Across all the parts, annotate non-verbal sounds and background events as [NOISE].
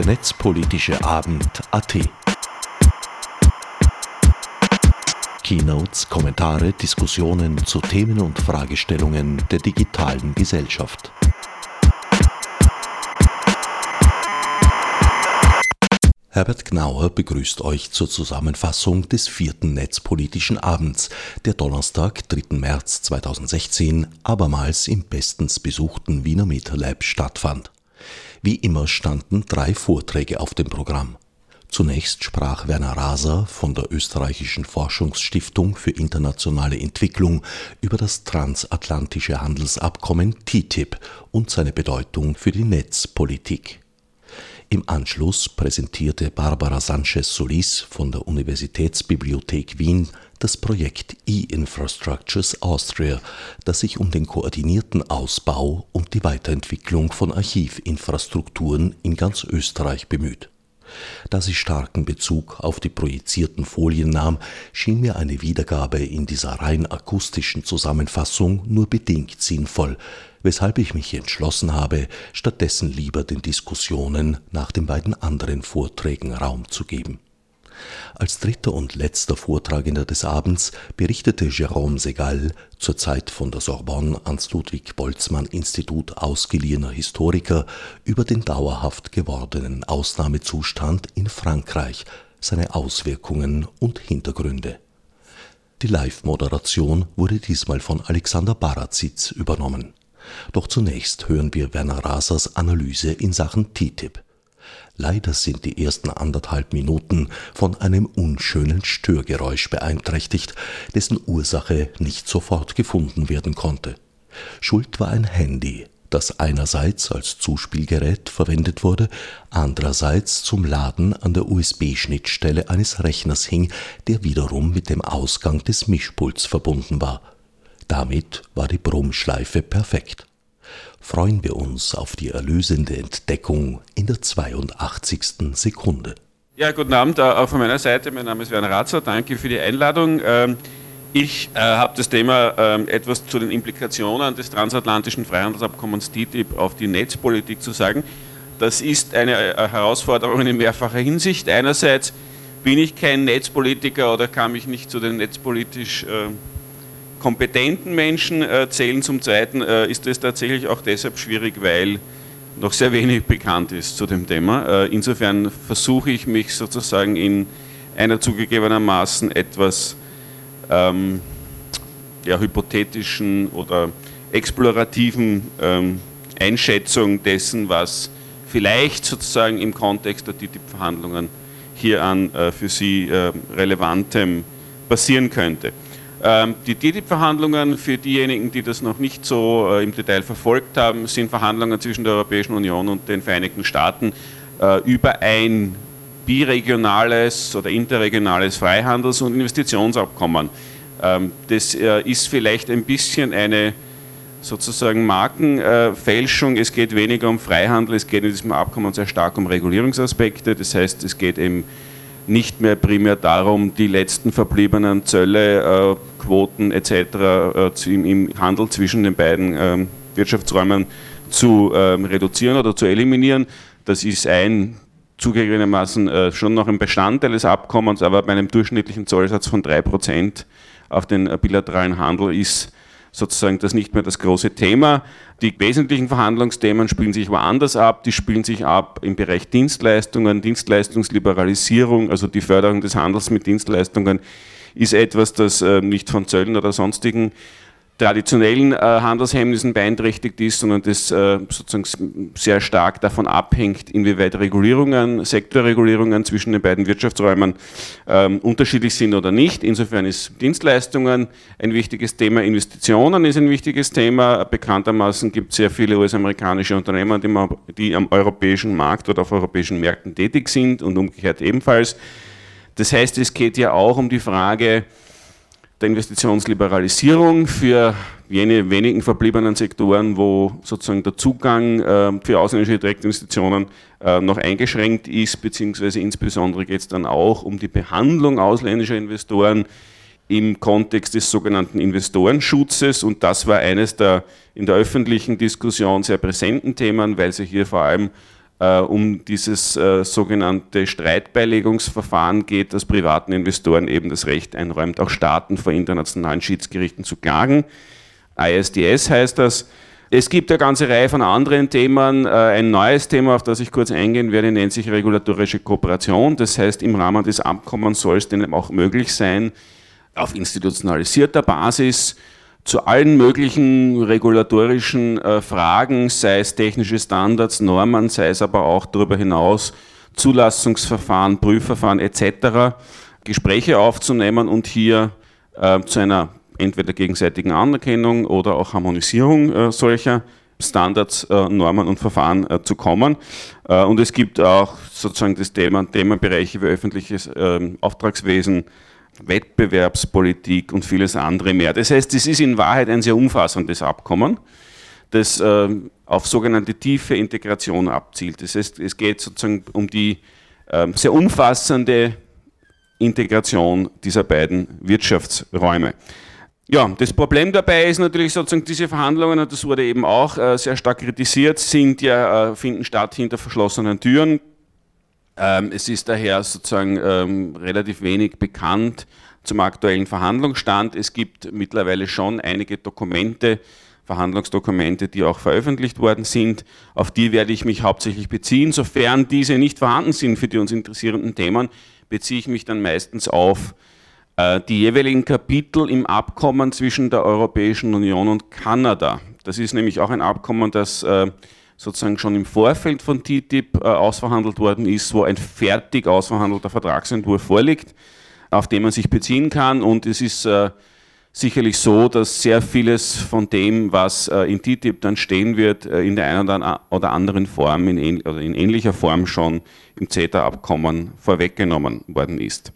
der netzpolitische Abend AT. Keynotes, Kommentare, Diskussionen zu Themen und Fragestellungen der digitalen Gesellschaft. Herbert Gnauer begrüßt euch zur Zusammenfassung des vierten Netzpolitischen Abends, der Donnerstag, 3. März 2016, abermals im bestens besuchten Wiener MetaLab stattfand. Wie immer standen drei Vorträge auf dem Programm. Zunächst sprach Werner Raser von der Österreichischen Forschungsstiftung für internationale Entwicklung über das transatlantische Handelsabkommen TTIP und seine Bedeutung für die Netzpolitik. Im Anschluss präsentierte Barbara Sanchez Solis von der Universitätsbibliothek Wien das Projekt E-Infrastructures Austria, das sich um den koordinierten Ausbau und die Weiterentwicklung von Archivinfrastrukturen in ganz Österreich bemüht. Da sie starken Bezug auf die projizierten Folien nahm, schien mir eine Wiedergabe in dieser rein akustischen Zusammenfassung nur bedingt sinnvoll, weshalb ich mich entschlossen habe, stattdessen lieber den Diskussionen nach den beiden anderen Vorträgen Raum zu geben als dritter und letzter Vortragender des Abends berichtete Jérôme Segal, zurzeit von der Sorbonne ans Ludwig-Boltzmann-Institut ausgeliehener Historiker, über den dauerhaft gewordenen Ausnahmezustand in Frankreich, seine Auswirkungen und Hintergründe. Die Live-Moderation wurde diesmal von Alexander Barazitz übernommen. Doch zunächst hören wir Werner Rasers Analyse in Sachen TTIP. Leider sind die ersten anderthalb Minuten von einem unschönen Störgeräusch beeinträchtigt, dessen Ursache nicht sofort gefunden werden konnte. Schuld war ein Handy, das einerseits als Zuspielgerät verwendet wurde, andererseits zum Laden an der USB-Schnittstelle eines Rechners hing, der wiederum mit dem Ausgang des Mischpults verbunden war. Damit war die Brummschleife perfekt freuen wir uns auf die erlösende Entdeckung in der 82. Sekunde. Ja, guten Abend auch von meiner Seite. Mein Name ist Werner Ratzer. Danke für die Einladung. Ähm, ich äh, habe das Thema äh, etwas zu den Implikationen des transatlantischen Freihandelsabkommens TTIP auf die Netzpolitik zu sagen. Das ist eine äh, Herausforderung in mehrfacher Hinsicht. Einerseits bin ich kein Netzpolitiker oder kann mich nicht zu den netzpolitisch äh, kompetenten Menschen äh, zählen. Zum Zweiten äh, ist es tatsächlich auch deshalb schwierig, weil noch sehr wenig bekannt ist zu dem Thema. Äh, insofern versuche ich mich sozusagen in einer zugegebenermaßen etwas ähm, ja, hypothetischen oder explorativen ähm, Einschätzung dessen, was vielleicht sozusagen im Kontext der TTIP-Verhandlungen hier an äh, für Sie äh, relevantem passieren könnte. Ähm, die TTIP-Verhandlungen, für diejenigen, die das noch nicht so äh, im Detail verfolgt haben, sind Verhandlungen zwischen der Europäischen Union und den Vereinigten Staaten äh, über ein biregionales oder interregionales Freihandels- und Investitionsabkommen. Ähm, das äh, ist vielleicht ein bisschen eine sozusagen Markenfälschung. Es geht weniger um Freihandel, es geht in diesem Abkommen sehr stark um Regulierungsaspekte. Das heißt, es geht eben nicht mehr primär darum, die letzten verbliebenen Zölle, äh, Quoten etc. Äh, im, Handel zwischen den beiden ähm, Wirtschaftsräumen zu ähm, reduzieren oder zu eliminieren. Das ist ein zugegebenermaßen äh, schon noch ein Bestandteil des Abkommens, aber bei einem durchschnittlichen Zollsatz von 3% auf den bilateralen Handel ist sozusagen das nicht mehr das große Thema. Die wesentlichen Verhandlungsthemen spielen sich woanders ab. Die spielen sich ab im Bereich Dienstleistungen, Dienstleistungsliberalisierung, also die Förderung des Handels mit Dienstleistungen ist etwas, das äh, nicht von Zöllen oder sonstigen traditionellen äh, Handelshemmnissen beeinträchtigt ist, sondern das äh, sozusagen sehr stark davon abhängt, inwieweit Regulierungen, Sektorregulierungen zwischen den beiden Wirtschaftsräumen ähm, unterschiedlich sind oder nicht. Insofern ist Dienstleistungen ein wichtiges Thema, Investitionen ist ein wichtiges Thema. Bekanntermaßen gibt es sehr viele US-amerikanische Unternehmer, die, die am europäischen Markt oder auf europäischen Märkten tätig sind und umgekehrt ebenfalls. Das heißt, es geht ja auch um die Frage, der Investitionsliberalisierung für jene wenigen verbliebenen Sektoren, wo sozusagen der Zugang äh, für ausländische Direktinvestitionen äh, noch eingeschränkt ist, beziehungsweise insbesondere geht es dann auch um die Behandlung ausländischer Investoren im Kontext des sogenannten Investorenschutzes. Und das war eines der in der öffentlichen Diskussion sehr präsenten Themen, weil sich hier vor allem um dieses äh, sogenannte Streitbeilegungsverfahren geht, das privaten Investoren eben das Recht einräumt, auch Staaten vor internationalen Schiedsgerichten zu klagen. ISDS heißt das. Es gibt eine ganze Reihe von anderen Themen. Äh, ein neues Thema, auf das ich kurz eingehen werde, nennt sich regulatorische Kooperation. Das heißt, im Rahmen des Abkommens soll es denn auch möglich sein, auf institutionalisierter Basis zu allen möglichen regulatorischen äh, Fragen, sei es technische Standards, Normen, sei es aber auch darüber hinaus Zulassungsverfahren, Prüfverfahren etc. Gespräche aufzunehmen und hier äh, zu einer entweder gegenseitigen Anerkennung oder auch Harmonisierung äh, solcher Standards, äh, Normen und Verfahren äh, zu kommen. Äh, und es gibt auch sozusagen das Thema, Themenbereiche wie öffentliches ähm, Auftragswesen, Wettbewerbspolitik und vieles andere mehr. Das heißt, es ist in Wahrheit ein sehr umfassendes Abkommen, das äh, auf sogenannte tiefe Integration abzielt. Das heißt, es geht sozusagen um die äh, sehr umfassende Integration dieser beiden Wirtschaftsräume. Ja, das Problem dabei ist natürlich sozusagen diese Verhandlungen, und das wurde eben auch äh, sehr stark kritisiert, sind ja, äh, finden statt hinter verschlossenen Türen. Ähm, es ist daher sozusagen ähm, relativ wenig bekannt zum aktuellen Verhandlungsstand. Es gibt mittlerweile schon einige Dokumente, Verhandlungsdokumente, die auch veröffentlicht worden sind. Auf die werde ich mich hauptsächlich beziehen. Sofern diese nicht vorhanden sind für die uns interessierenden Themen, beziehe ich mich dann meistens auf äh, die jeweiligen Kapitel im Abkommen zwischen der Europäischen Union und Kanada. Das ist nämlich auch ein Abkommen, das äh, sozusagen schon im Vorfeld von TTIP äh, ausverhandelt worden ist, wo ein fertig ausverhandelter Vertragsentwurf vorliegt, auf den man sich beziehen kann. Und es ist äh, sicherlich so, dass sehr vieles von dem, was äh, in TTIP dann stehen wird, in der einen oder anderen Form, in, oder in ähnlicher Form schon im CETA-Abkommen vorweggenommen worden ist.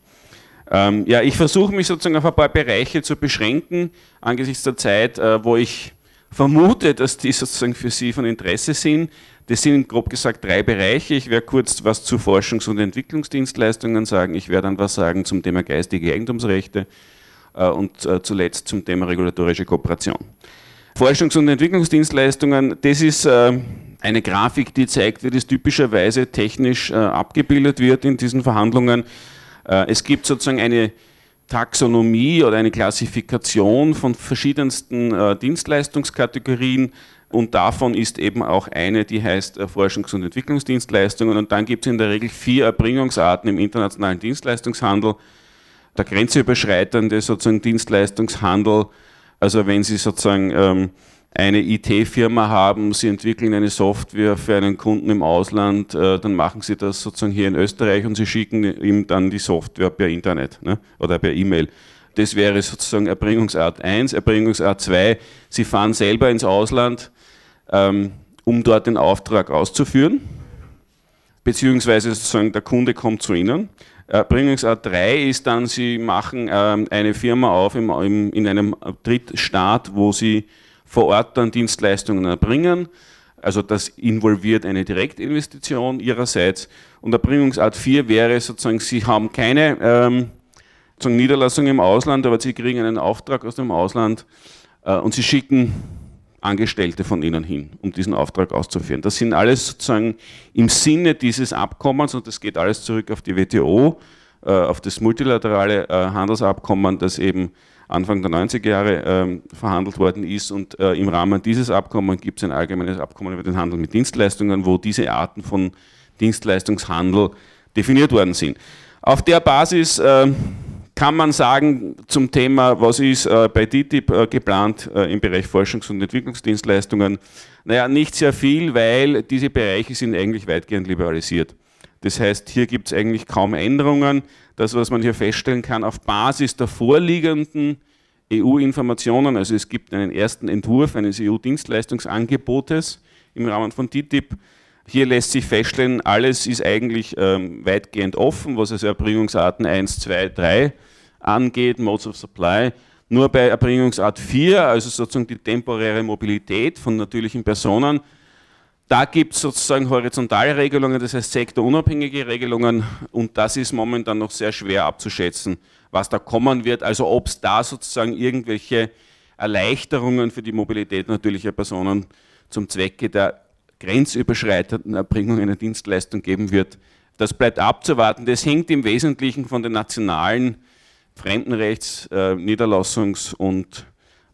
Ähm, ja, ich versuche mich sozusagen auf ein paar Bereiche zu beschränken, angesichts der Zeit, wo ich vermute, dass die sozusagen für Sie von Interesse sind. Das sind grob gesagt drei Bereiche. Ich werde kurz was zu Forschungs- und Entwicklungsdienstleistungen sagen. Ich werde dann was sagen zum Thema geistige Eigentumsrechte äh, und äh, zuletzt zum Thema regulatorische Kooperation. Forschungs- und Entwicklungsdienstleistungen, das ist äh, eine Grafik, die zeigt, wie das typischerweise technisch abgebildet wird in diesen Verhandlungen. Es gibt sozusagen eine Taxonomie oder eine Klassifikation von verschiedensten äh, Dienstleistungskategorien und davon ist eben auch eine, die heißt äh, Forschungs- und Entwicklungsdienstleistungen und dann gibt es in der Regel vier Erbringungsarten im internationalen Dienstleistungshandel. Der grenzüberschreitende sozusagen Dienstleistungshandel, also wenn Sie sozusagen ähm, eine IT-Firma haben, Sie entwickeln eine Software für einen Kunden im Ausland, äh, dann machen Sie das sozusagen hier in Österreich und Sie schicken ihm dann die Software per Internet ne, oder per E-Mail. Das wäre sozusagen Erbringungsart 1. Erbringungsart 2, Sie fahren selber ins Ausland, ähm, um dort den Auftrag auszuführen, beziehungsweise sozusagen der Kunde kommt zu Ihnen. Erbringungsart 3 ist dann, Sie machen ähm, eine Firma auf im, im, in einem Drittstaat, wo Sie vor Ort dann Dienstleistungen erbringen. Also das involviert eine Direktinvestition ihrerseits. Und Erbringungsart 4 wäre sozusagen, Sie haben keine ähm, Niederlassung im Ausland, aber Sie kriegen einen Auftrag aus dem Ausland äh, und Sie schicken Angestellte von Ihnen hin, um diesen Auftrag auszuführen. Das sind alles sozusagen im Sinne dieses Abkommens und das geht alles zurück auf die WTO, äh, auf das multilaterale äh, Handelsabkommen, das eben Anfang der 90er Jahre ähm, verhandelt worden ist. Und äh, im Rahmen dieses Abkommens gibt es ein allgemeines Abkommen über den Handel mit Dienstleistungen, wo diese Arten von Dienstleistungshandel definiert worden sind. Auf der Basis äh, kann man sagen zum Thema, was ist äh, bei TTIP äh, geplant äh, im Bereich Forschungs- und Entwicklungsdienstleistungen, naja, nicht sehr viel, weil diese Bereiche sind eigentlich weitgehend liberalisiert. Das heißt, hier gibt es eigentlich kaum Änderungen. Das, was man hier feststellen kann, auf Basis der vorliegenden EU-Informationen, also es gibt einen ersten Entwurf eines EU-Dienstleistungsangebotes im Rahmen von TTIP. Hier lässt sich feststellen, alles ist eigentlich ähm, weitgehend offen, was also Erbringungsarten 1, 2, 3 angeht, Modes of Supply. Nur bei Erbringungsart 4, also sozusagen die temporäre Mobilität von natürlichen Personen, da gibt es sozusagen horizontale Regelungen, das heißt sektorunabhängige Regelungen und das ist momentan noch sehr schwer abzuschätzen, was da kommen wird. Also ob es da sozusagen irgendwelche Erleichterungen für die Mobilität natürlicher Personen zum Zwecke der grenzüberschreitenden Erbringung einer Dienstleistung geben wird. Das bleibt abzuwarten. Das hängt im Wesentlichen von den nationalen Fremdenrechts-, Niederlassungs- und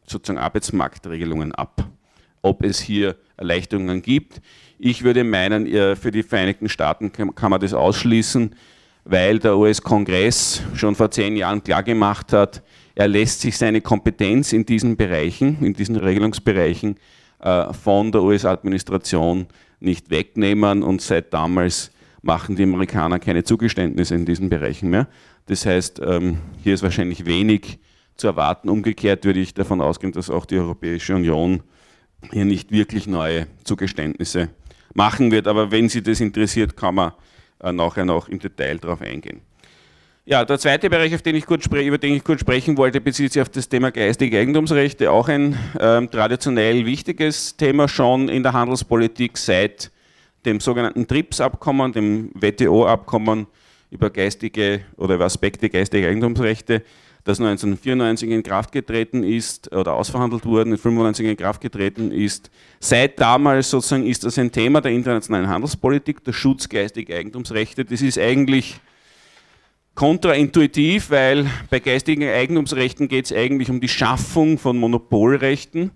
sozusagen Arbeitsmarktregelungen ab, ob es hier Erleichterungen gibt. Ich würde meinen, für die Vereinigten Staaten kann man das ausschließen, weil der US-Kongress schon vor zehn Jahren klargemacht hat, er lässt sich seine Kompetenz in diesen Bereichen, in diesen Regelungsbereichen äh, von der US-Administration nicht wegnehmen und seit damals machen die Amerikaner keine Zugeständnisse in diesen Bereichen mehr. Das heißt, ähm, hier ist wahrscheinlich wenig zu erwarten. Umgekehrt würde ich davon ausgehen, dass auch die Europäische Union hier nicht wirklich neue Zugeständnisse machen wird. Aber wenn Sie das interessiert, kann man äh, nachher noch im Detail darauf eingehen. Ja, der zweite Bereich, auf den ich kurz über den ich kurz sprechen wollte, bezieht sich auf das Thema geistige Eigentumsrechte. Auch ein ähm, traditionell wichtiges Thema schon in der Handelspolitik seit dem sogenannten TRIPS-Abkommen, dem WTO-Abkommen über geistige oder über Aspekte geistiger Eigentumsrechte, das 1994 in Kraft getreten ist oder ausverhandelt wurde, 1995 in Kraft getreten ist. Seit damals sozusagen ist das ein Thema der internationalen Handelspolitik, der Schutz geistiger Eigentumsrechte. Das ist eigentlich kontraintuitiv, weil bei geistigen Eigentumsrechten geht es eigentlich um die Schaffung von Monopolrechten.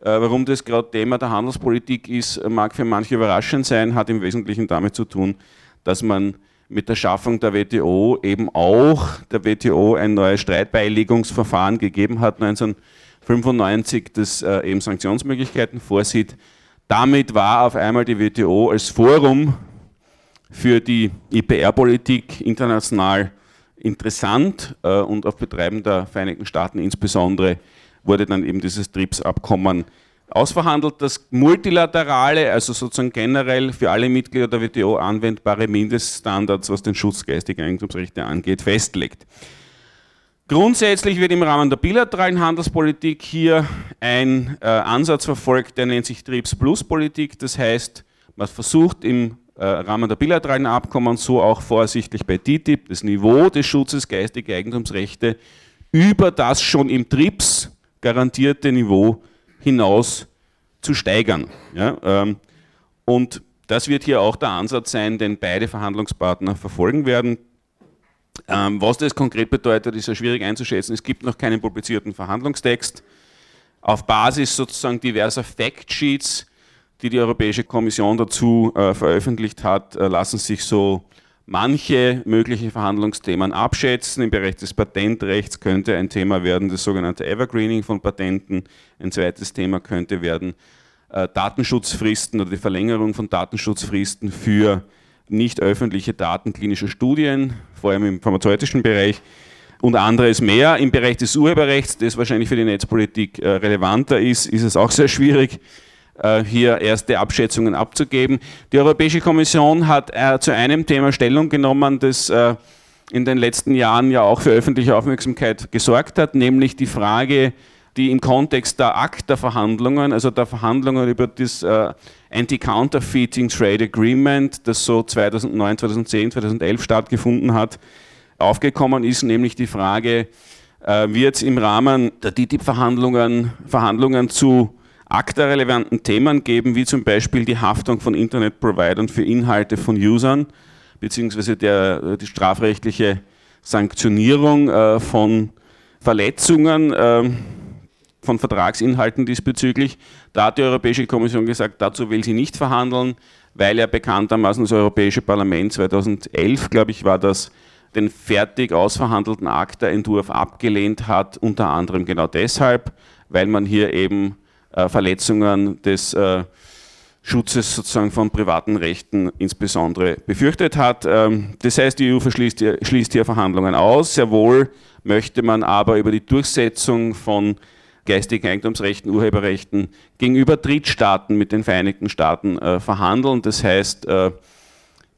Äh, warum das gerade Thema der Handelspolitik ist, mag für manche überraschend sein, hat im Wesentlichen damit zu tun, dass man mit der Schaffung der WTO eben auch der WTO ein neues Streitbeilegungsverfahren gegeben hat, 1995, das äh, eben Sanktionsmöglichkeiten vorsieht. Damit war auf einmal die WTO als Forum für die IPR-Politik international interessant äh, und auf Betreiben der Vereinigten Staaten insbesondere wurde dann eben dieses TRIPS-Abkommen ausverhandelt, das multilaterale, also sozusagen generell für alle Mitglieder der WTO anwendbare Mindeststandards, was den Schutz geistiger Eigentumsrechte angeht, festlegt. Grundsätzlich wird im Rahmen der bilateralen Handelspolitik hier ein äh, Ansatz verfolgt, der nennt sich TRIPS-Plus-Politik. Das heißt, man versucht im äh, Rahmen der bilateralen Abkommen, so auch vorsichtig bei TTIP, das Niveau des Schutzes geistiger Eigentumsrechte über das schon im TRIPS garantierte Niveau hinaus zu steigern. Ja, ähm, und das wird hier auch der Ansatz sein, den beide Verhandlungspartner verfolgen werden. Ähm, was das konkret bedeutet, ist ja schwierig einzuschätzen. Es gibt noch keinen publizierten Verhandlungstext. Auf Basis sozusagen diverser Factsheets die die Europäische Kommission dazu äh, veröffentlicht hat, äh, lassen sich so manche mögliche Verhandlungsthemen abschätzen. Im Bereich des Patentrechts könnte ein Thema werden das sogenannte Evergreening von Patenten. Ein zweites Thema könnte werden äh, Datenschutzfristen oder die Verlängerung von Datenschutzfristen für nicht öffentliche Daten klinischer Studien, vor allem im pharmazeutischen Bereich und anderes mehr. Im Bereich des Urheberrechts, das wahrscheinlich für die Netzpolitik äh, relevanter ist, ist es auch sehr schwierig hier erste Abschätzungen abzugeben. Die Europäische Kommission hat äh, zu einem Thema Stellung genommen, das äh, in den letzten Jahren ja auch für öffentliche Aufmerksamkeit gesorgt hat, nämlich die Frage, die im Kontext der ACTA-Verhandlungen, also der Verhandlungen über das Anti-Counterfeiting Trade Agreement, das so 2009, 2010, 2011 stattgefunden hat, aufgekommen ist, nämlich die Frage, wird es im Rahmen der TTIP-Verhandlungen Verhandlungen zu ACTA-relevanten Themen geben, wie zum Beispiel die Haftung von Internetprovidern für Inhalte von Usern, beziehungsweise der, die strafrechtliche Sanktionierung äh, von Verletzungen äh, von Vertragsinhalten diesbezüglich. Da hat die Europäische Kommission gesagt, dazu will sie nicht verhandeln, weil ja bekanntermaßen das Europäische Parlament 2011, glaube ich, war das, den fertig ausverhandelten ACTA-Entwurf abgelehnt hat, unter anderem genau deshalb, weil man hier eben äh, Verletzungen des äh, Schutzes sozusagen von privaten Rechten insbesondere befürchtet hat. Ähm, das heißt, die EU verschließt schließt hier Verhandlungen aus. Sehr wohl möchte man aber über die Durchsetzung von geistigen Eigentumsrechten, Urheberrechten gegenüber Drittstaaten mit den Vereinigten Staaten äh, verhandeln. Das heißt, äh,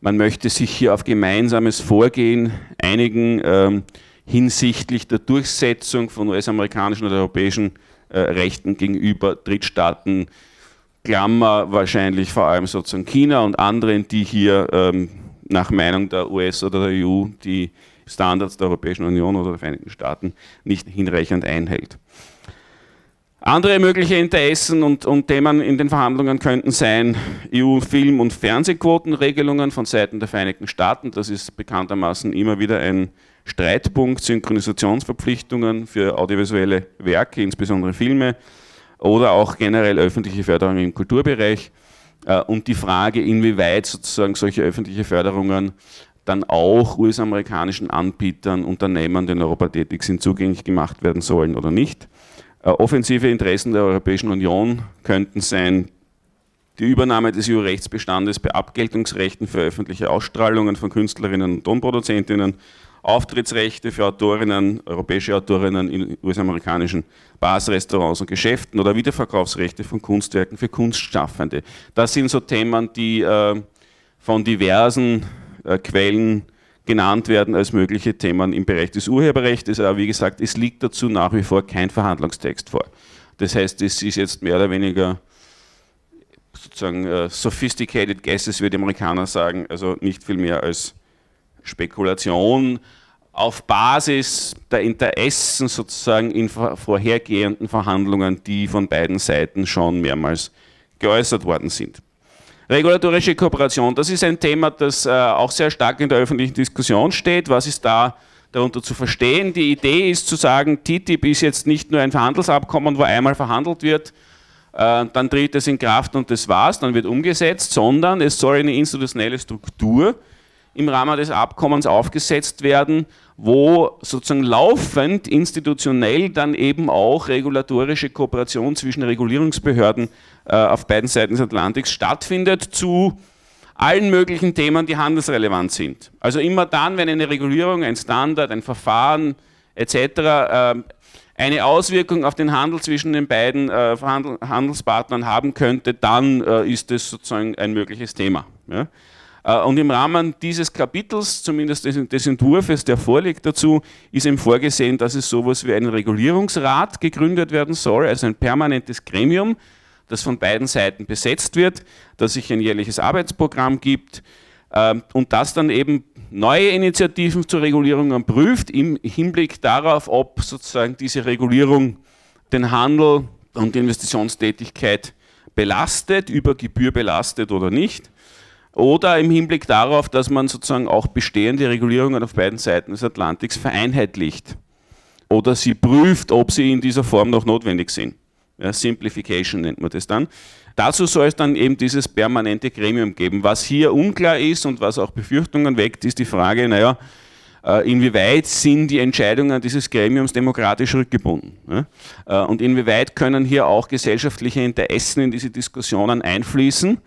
man möchte sich hier auf gemeinsames Vorgehen einigen ähm, hinsichtlich der Durchsetzung von US-amerikanischen oder europäischen äh, Rechten gegenüber Drittstaaten, Klammer wahrscheinlich vor allem sozusagen China und anderen, die hier ähm, nach Meinung der US oder der EU die Standards der Europäischen Union oder der Vereinigten Staaten nicht hinreichend einhält. Andere mögliche Interessen und, und, Themen in den Verhandlungen könnten sein EU-Film- und Fernsehquotenregelungen von Seiten der Vereinigten Staaten. Das ist bekanntermaßen immer wieder ein Streitpunkt, Synchronisationsverpflichtungen für audiovisuelle Werke, insbesondere Filme, oder auch generell öffentliche Förderung im Kulturbereich. Äh, und die Frage, inwieweit sozusagen solche öffentliche Förderungen dann auch US-amerikanischen Anbietern, Unternehmern, die in Europa tätig sind, zugänglich gemacht werden sollen oder nicht. Äh, offensive Interessen der Europäischen Union könnten sein die Übernahme des EU-Rechtsbestandes bei Abgeltungsrechten für öffentliche Ausstrahlungen von Künstlerinnen und Tonproduzentinnen, Auftrittsrechte für Autorinnen, europäische Autorinnen in US-amerikanischen Bars, Restaurants und Geschäften oder Wiederverkaufsrechte von Kunstwerken für Kunstschaffende. Das sind so Themen, die äh, von diversen äh, Quellen genannt werden als mögliche Themen im Bereich des Urheberrechts. Aber wie gesagt, es liegt dazu nach wie vor kein Verhandlungstext vor. Das heißt, es ist jetzt mehr oder weniger sozusagen uh, sophisticated guesses, wie die Amerikaner sagen, also nicht viel mehr als Spekulation auf Basis der Interessen sozusagen in vorhergehenden Verhandlungen, die von beiden Seiten schon mehrmals geäußert worden sind. Regulatorische Kooperation, das ist ein Thema, das äh, auch sehr stark in der öffentlichen Diskussion steht. Was ist da darunter zu verstehen? Die Idee ist zu sagen, TTIP ist jetzt nicht nur ein Verhandelsabkommen, wo einmal verhandelt wird, äh, dann tritt es in Kraft und das war's, dann wird umgesetzt, sondern es soll eine institutionelle Struktur im Rahmen des Abkommens aufgesetzt werden, wo sozusagen laufend institutionell dann eben auch regulatorische Kooperation zwischen Regulierungsbehörden äh, auf beiden Seiten des Atlantiks stattfindet zu allen möglichen Themen, die handelsrelevant sind. Also immer dann, wenn eine Regulierung, ein Standard, ein Verfahren etc. Äh, eine Auswirkung auf den Handel zwischen den beiden äh, Handelspartnern haben könnte, dann ist es sozusagen ein mögliches Thema. Und im Rahmen dieses Kapitels, zumindest des Entwurfs, der vorliegt dazu, ist eben vorgesehen, dass es sowas wie einen Regulierungsrat gegründet werden soll, also ein permanentes Gremium, das von beiden Seiten besetzt wird, dass sich ein jährliches Arbeitsprogramm gibt ähm, und das dann eben neue Initiativen zur Regulierung prüft im Hinblick darauf, ob sozusagen diese Regulierung den Handel und die Investitionstätigkeit belastet, über Gebühr belastet oder nicht. Oder im Hinblick darauf, dass man sozusagen auch bestehende Regulierungen auf beiden Seiten des Atlantiks vereinheitlicht. Oder sie prüft, ob sie in dieser Form noch notwendig sind. Ja, Simplification nennt man das dann. Dazu soll es dann eben dieses permanente Gremium geben. Was hier unklar ist und was auch Befürchtungen weckt, ist die Frage, naja, äh, inwieweit sind die Entscheidungen dieses Gremiums demokratisch rückgebunden? Äh, und inwieweit können hier auch gesellschaftliche Interessen in diese Diskussionen einfließen,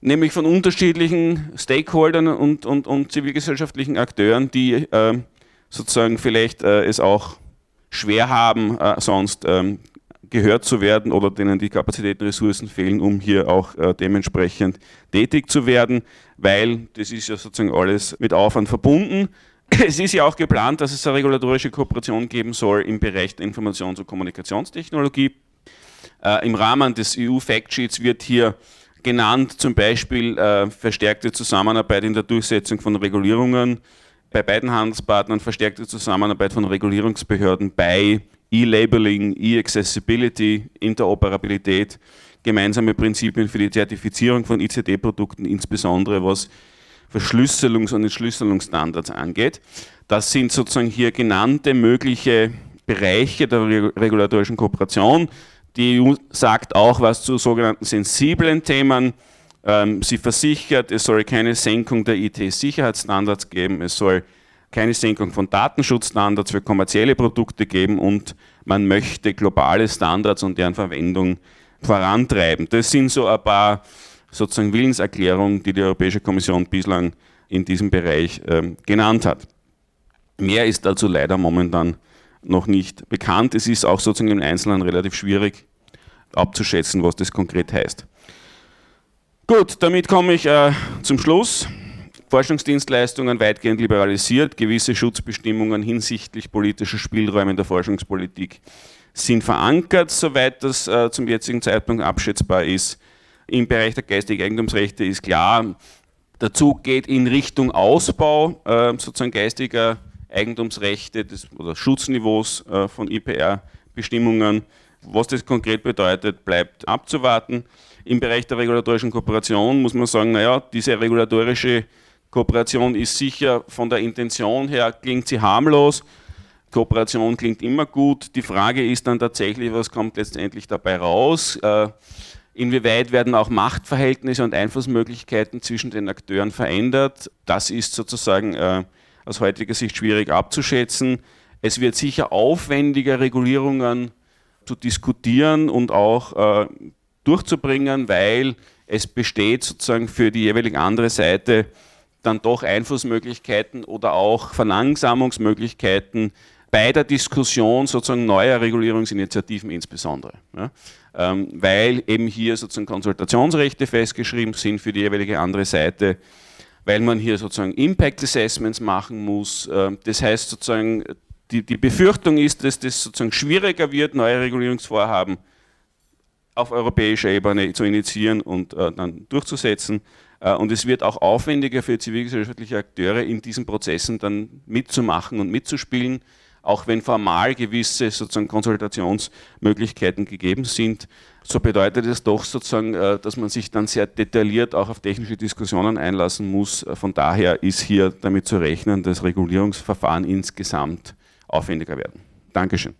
nämlich von unterschiedlichen Stakeholdern und, und, und zivilgesellschaftlichen Akteuren, die äh, sozusagen vielleicht es auch schwer haben, sonst ähm, gehört zu werden oder denen die Kapazitäten, Ressourcen fehlen, um hier auch äh, dementsprechend tätig zu werden, weil das ist ja sozusagen alles mit Aufwand verbunden. [CLEARS THROAT] Es ist ja auch geplant, dass es eine regulatorische Kooperation geben soll im Bereich der Informations- und Kommunikationstechnologie. Äh, Im Rahmen des EU-Factsheets wird hier genannt zum Beispiel äh, verstärkte Zusammenarbeit in der Durchsetzung von Regulierungen bei beiden Handelspartnern, verstärkte Zusammenarbeit von Regulierungsbehörden bei E-Labeling, E-Accessibility, Interoperabilität, gemeinsame Prinzipien für die Zertifizierung von ICT-Produkten, insbesondere was Verschlüsselungs- und Entschlüsselungsstandards angeht. Das sind sozusagen hier genannte mögliche Bereiche der regulatorischen Kooperation. Die EU sagt auch was zu sogenannten sensiblen Themen. Ähm, sie versichert, es soll keine Senkung der IT-Sicherheitsstandards geben, es soll keine Senkung von Datenschutzstandards für kommerzielle Produkte geben und man möchte globale Standards und deren Verwendung vorantreiben. Das sind so ein paar sozusagen Willenserklärungen, die die Europäische Kommission bislang in diesem Bereich ähm, genannt hat. Mehr ist dazu leider momentan noch nicht bekannt. Es ist auch sozusagen im Einzelnen relativ schwierig abzuschätzen, was das konkret heißt. Gut, damit komme ich äh, zum Schluss. Forschungsdienstleistungen weitgehend liberalisiert, gewisse Schutzbestimmungen hinsichtlich politischer Spielräume in der Forschungspolitik sind verankert, soweit das äh, zum jetzigen Zeitpunkt abschätzbar ist. Im Bereich der geistigen Eigentumsrechte ist klar, dazu geht in Richtung Ausbau äh, sozusagen geistiger Eigentumsrechte des, oder Schutzniveaus äh, von IPR-Bestimmungen Was das konkret bedeutet, bleibt abzuwarten. Im Bereich der regulatorischen Kooperation muss man sagen, naja, diese regulatorische Kooperation ist sicher von der Intention her, klingt sie harmlos. Kooperation klingt immer gut. Die Frage ist dann tatsächlich, was kommt letztendlich dabei raus? Äh, inwieweit werden auch Machtverhältnisse und Einflussmöglichkeiten zwischen den Akteuren verändert? Das ist sozusagen äh, aus heutiger Sicht schwierig abzuschätzen. Es wird sicher aufwendiger, Regulierungen zu diskutieren und auch äh, durchzubringen, weil es besteht sozusagen für die jeweilige andere Seite dann doch Einflussmöglichkeiten oder auch Verlangsamungsmöglichkeiten bei der Diskussion sozusagen neuer Regulierungsinitiativen insbesondere. Ja, ähm, weil eben hier sozusagen Konsultationsrechte festgeschrieben sind für die jeweilige andere Seite, weil man hier sozusagen Impact Assessments machen muss. Äh, das heißt sozusagen, die, die Befürchtung ist, dass das sozusagen schwieriger wird, neue Regulierungsvorhaben auf europäischer Ebene zu initiieren und äh, dann durchzusetzen. Äh, und es wird auch aufwendiger für zivilgesellschaftliche Akteure in diesen Prozessen dann mitzumachen und mitzuspielen, auch wenn formal gewisse sozusagen Konsultationsmöglichkeiten gegeben sind. So bedeutet es doch sozusagen, äh, dass man sich dann sehr detailliert auch auf technische Diskussionen einlassen muss. Äh, von daher ist hier damit zu rechnen, dass Regulierungsverfahren insgesamt aufwendiger werden. Dankeschön.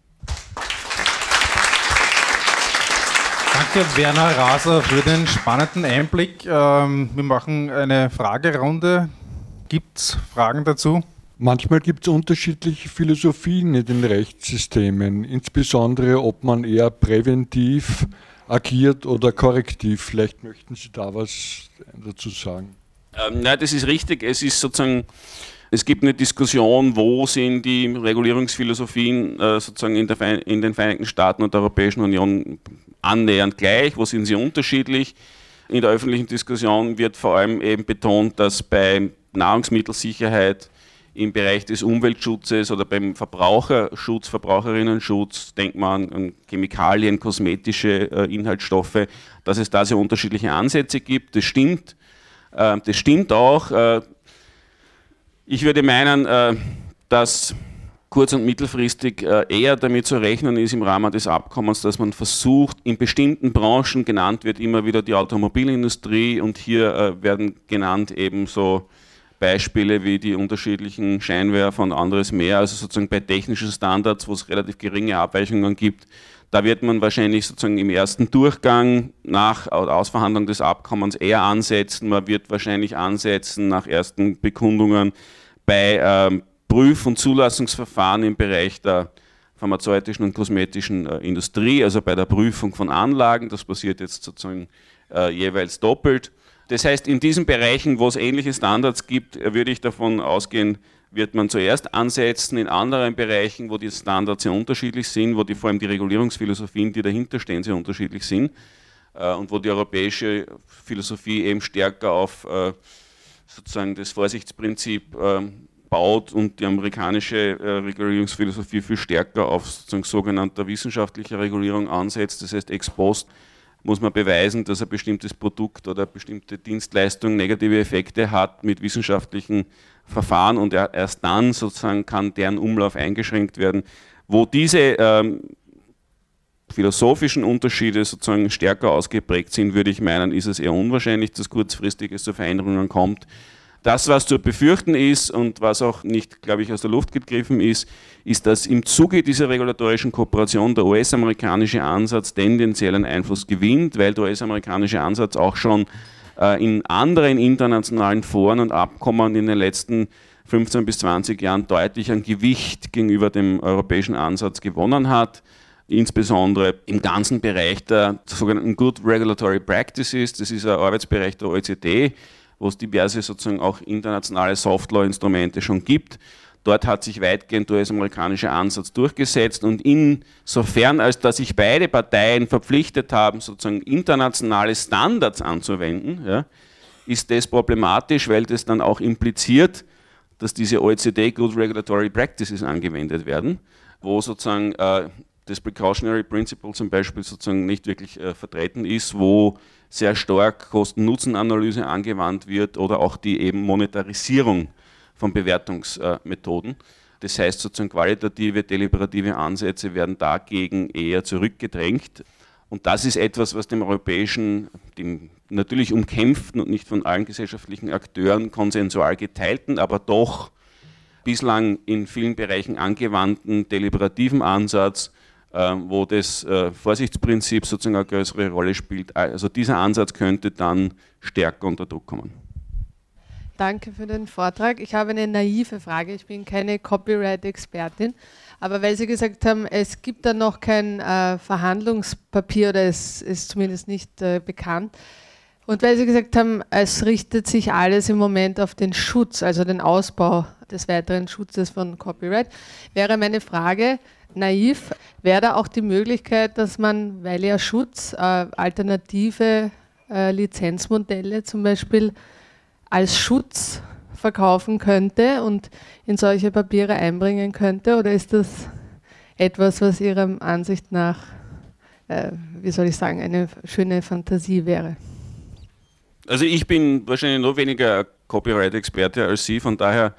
Danke, Werner Raser, für den spannenden Einblick. Ähm, wir machen eine Fragerunde. Gibt es Fragen dazu? Manchmal gibt es unterschiedliche Philosophien in den Rechtssystemen, insbesondere ob man eher präventiv agiert oder korrektiv. Vielleicht möchten Sie da was dazu sagen. Ähm, nein, das ist richtig. Es ist sozusagen es gibt eine Diskussion, wo sind die Regulierungsphilosophien äh, sozusagen in, in, den Vereinigten Staaten und der Europäischen Union annähernd gleich, wo sind sie unterschiedlich. In der öffentlichen Diskussion wird vor allem eben betont, dass bei Nahrungsmittelsicherheit im Bereich des Umweltschutzes oder beim Verbraucherschutz, Verbraucherinnenschutz, denkt man an Chemikalien, kosmetische äh, Inhaltsstoffe, dass es da sehr unterschiedliche Ansätze gibt. Das stimmt. Äh, das stimmt auch. Äh, ich würde meinen, äh, dass kurz- und mittelfristig äh, eher damit zu rechnen ist im Rahmen des Abkommens, dass man versucht, in bestimmten Branchen genannt wird immer wieder die Automobilindustrie und hier äh, werden genannt eben so Beispiele wie die unterschiedlichen Scheinwerfer und anderes mehr, also sozusagen bei technischen Standards, wo es relativ geringe Abweichungen gibt, da wird man wahrscheinlich sozusagen im ersten Durchgang nach Ausverhandlung des Abkommens eher ansetzen. Man wird wahrscheinlich ansetzen nach ersten Bekundungen bei ähm, Prüf- und Zulassungsverfahren im Bereich der pharmazeutischen und kosmetischen äh, Industrie, also bei der Prüfung von Anlagen. Das passiert jetzt sozusagen äh, jeweils doppelt. Das heißt, in diesen Bereichen, wo es ähnliche Standards gibt, äh, würde ich davon ausgehen, wird man zuerst ansetzen. In anderen Bereichen, wo die Standards sehr unterschiedlich sind, wo die, vor allem die Regulierungsphilosophien, die dahinter stehen, sehr unterschiedlich sind äh, und wo die europäische Philosophie eben stärker auf äh, sozusagen das Vorsichtsprinzip ähm, baut und die amerikanische äh, Regulierungsphilosophie viel stärker auf sozusagen sogenannter wissenschaftlicher Regulierung ansetzt. Das heißt, ex post muss man beweisen, dass ein bestimmtes Produkt oder eine bestimmte Dienstleistung negative Effekte hat mit wissenschaftlichen Verfahren und erst dann sozusagen kann deren Umlauf eingeschränkt werden. Wo diese ähm, philosophischen Unterschiede sozusagen stärker ausgeprägt sind, würde ich meinen, ist es eher unwahrscheinlich, dass kurzfristig es zu Veränderungen kommt. Das, was zu befürchten ist und was auch nicht, glaube ich, aus der Luft gegriffen ist, ist, dass im Zuge dieser regulatorischen Kooperation der US-amerikanische Ansatz tendenziell einen Einfluss gewinnt, weil der US-amerikanische Ansatz auch schon äh, in anderen internationalen Foren und Abkommen in den letzten 15 bis 20 Jahren deutlich an Gewicht gegenüber dem europäischen Ansatz gewonnen hat insbesondere im ganzen Bereich der sogenannten Good Regulatory Practices. Das ist ein Arbeitsbereich der OECD, wo es diverse sozusagen auch internationale Softlaw-Instrumente schon gibt. Dort hat sich weitgehend der US-amerikanische Ansatz durchgesetzt und insofern, als dass sich beide Parteien verpflichtet haben, sozusagen internationale Standards anzuwenden, ja, ist das problematisch, weil das dann auch impliziert, dass diese OECD Good Regulatory Practices angewendet werden, wo sozusagen äh, das Precautionary Principle zum Beispiel sozusagen nicht wirklich äh, vertreten ist, wo sehr stark Kosten-Nutzen-Analyse angewandt wird oder auch die eben Monetarisierung von Bewertungsmethoden. Das heißt sozusagen qualitative, deliberative Ansätze werden dagegen eher zurückgedrängt. Und das ist etwas, was dem europäischen, dem natürlich umkämpften und nicht von allen gesellschaftlichen Akteuren konsensual geteilten, aber doch bislang in vielen Bereichen angewandten deliberativen Ansatz, wo das äh, Vorsichtsprinzip sozusagen eine größere Rolle spielt. Also dieser Ansatz könnte dann stärker unter Druck kommen. Danke für den Vortrag. Ich habe eine naive Frage. Ich bin keine Copyright-Expertin, aber weil Sie gesagt haben, es gibt da noch kein äh, Verhandlungspapier oder es ist zumindest nicht äh, bekannt. Und weil Sie gesagt haben, es richtet sich alles im Moment auf den Schutz, also den Ausbau des weiteren Schutzes von Copyright, wäre meine Frage naiv, wäre da auch die Möglichkeit, dass man, weil ja Schutz, äh, alternative äh, Lizenzmodelle zum Beispiel als Schutz verkaufen könnte und in solche Papiere einbringen könnte? Oder ist das etwas, was Ihrer Ansicht nach, äh, wie soll ich sagen, eine schöne Fantasie wäre? Also ich bin wahrscheinlich noch weniger Copyright-Experte als Sie, von daher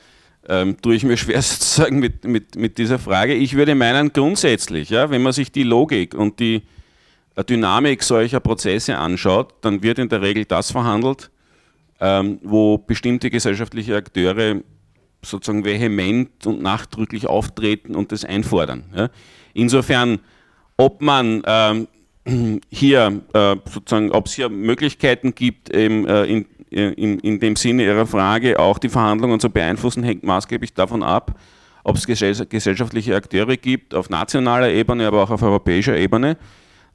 ähm, tue ich mir schwer [LAUGHS] sozusagen mit, mit, mit dieser Frage. Ich würde meinen, grundsätzlich, ja, wenn man sich die Logik und die Dynamik solcher Prozesse anschaut, dann wird in der Regel das verhandelt, ähm, wo bestimmte gesellschaftliche Akteure sozusagen vehement und nachdrücklich auftreten und das einfordern. Ja. Insofern, ob man ähm, [CLEARS THROAT] hier äh, sozusagen, ob es hier Möglichkeiten gibt, eben, äh, in, in, in dem Sinne Ihrer Frage auch die Verhandlungen zu beeinflussen, hängt maßgeblich davon ab, ob es gesellschaftliche Akteure gibt, auf nationaler Ebene, aber auch auf europäischer Ebene,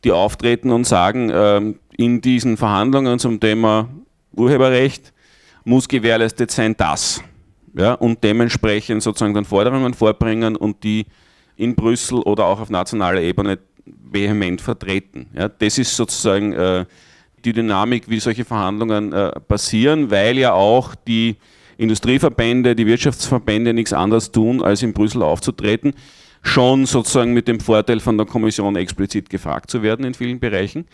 die auftreten und sagen, ähm, in diesen Verhandlungen zum Thema Urheberrecht muss gewährleistet sein, das. Ja, und dementsprechend sozusagen dann Forderungen vorbringen und die in Brüssel oder auch auf nationaler Ebene vehement vertreten. Ja, das ist sozusagen äh, die Dynamik, wie solche Verhandlungen äh, passieren, weil ja auch die Industrieverbände, die Wirtschaftsverbände nichts anderes tun, als in Brüssel aufzutreten, schon sozusagen mit dem Vorteil von der Kommission explizit gefragt zu werden in vielen Bereichen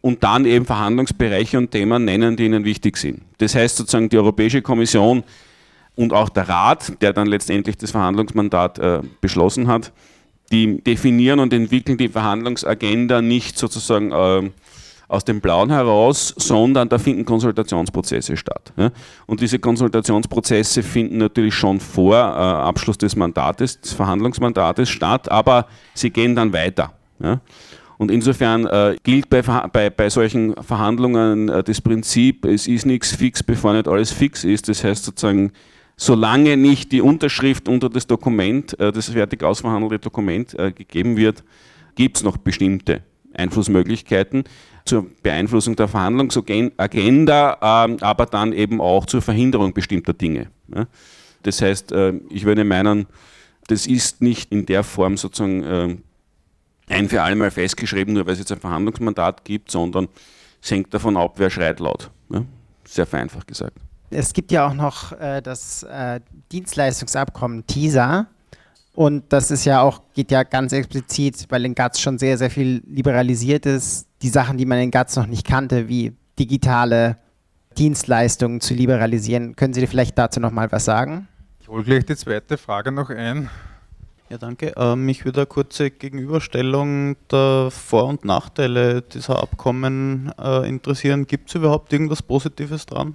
und dann eben Verhandlungsbereiche und Themen nennen, die ihnen wichtig sind. Das heißt sozusagen die Europäische Kommission und auch der Rat, der dann letztendlich das Verhandlungsmandat äh, beschlossen hat, die definieren und entwickeln die Verhandlungsagenda nicht sozusagen äh, aus dem Blauen heraus, sondern da finden Konsultationsprozesse statt. Und diese Konsultationsprozesse finden natürlich schon vor äh, Abschluss des Mandates, des Verhandlungsmandates statt, aber sie gehen dann weiter. Und insofern äh, gilt bei, bei, bei solchen Verhandlungen äh, das Prinzip, es ist nichts fix, bevor nicht alles fix ist. Das heißt sozusagen, solange nicht die Unterschrift unter das Dokument, das fertig ausverhandelte Dokument gegeben wird, gibt es noch bestimmte Einflussmöglichkeiten zur Beeinflussung der Verhandlungsagenda, ähm, aber dann eben auch zur Verhinderung bestimmter Dinge. Das heißt, äh, ich würde meinen, das ist nicht in der Form sozusagen äh, ein für alle Mal festgeschrieben, nur weil es jetzt ein Verhandlungsmandat gibt, sondern es hängt davon ab, wer schreit laut. Sehr vereinfacht gesagt. Es gibt ja auch noch äh, das Dienstleistungsabkommen TISA. Und das ist ja auch, geht ja ganz explizit, weil in GATS schon sehr, sehr viel liberalisiert ist, die Sachen, die man in GATS noch nicht kannte, wie digitale Dienstleistungen zu liberalisieren. Können Sie vielleicht dazu noch mal was sagen? Ich hole gleich die zweite Frage noch ein. Ja, danke. Ähm, mich würde eine kurze Gegenüberstellung der Vor- und Nachteile dieser Abkommen äh, interessieren. Gibt es überhaupt irgendwas Positives dran?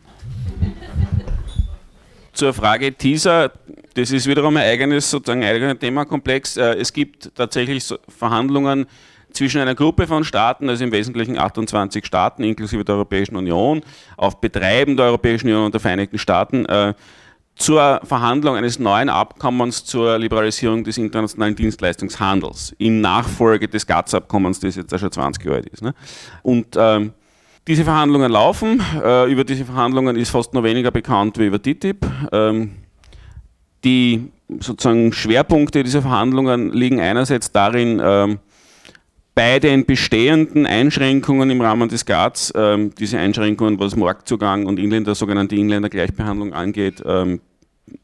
Zur Frage TISA, das ist wiederum ein eigenes, sozusagen eigener Themakomplex. Äh, es gibt tatsächlich Verhandlungen zwischen einer Gruppe von Staaten, also im Wesentlichen 28 Staaten inklusive der Europäischen Union, auf Betreiben der Europäischen Union und der Vereinigten Staaten, äh, zur Verhandlung eines neuen Abkommens zur Liberalisierung des internationalen Dienstleistungshandels in Nachfolge des GATS-Abkommens, das jetzt schon 20 Jahre alt ist. Ne? Und ähm, diese Verhandlungen laufen. Äh, über diese Verhandlungen ist fast noch weniger bekannt wie über TTIP. Die sozusagen Schwerpunkte dieser Verhandlungen liegen einerseits darin, ähm, bei den bestehenden Einschränkungen im Rahmen des GATS, ähm, diese Einschränkungen, was Marktzugang und Inländer, sogenannte Inländergleichbehandlung angeht, ähm,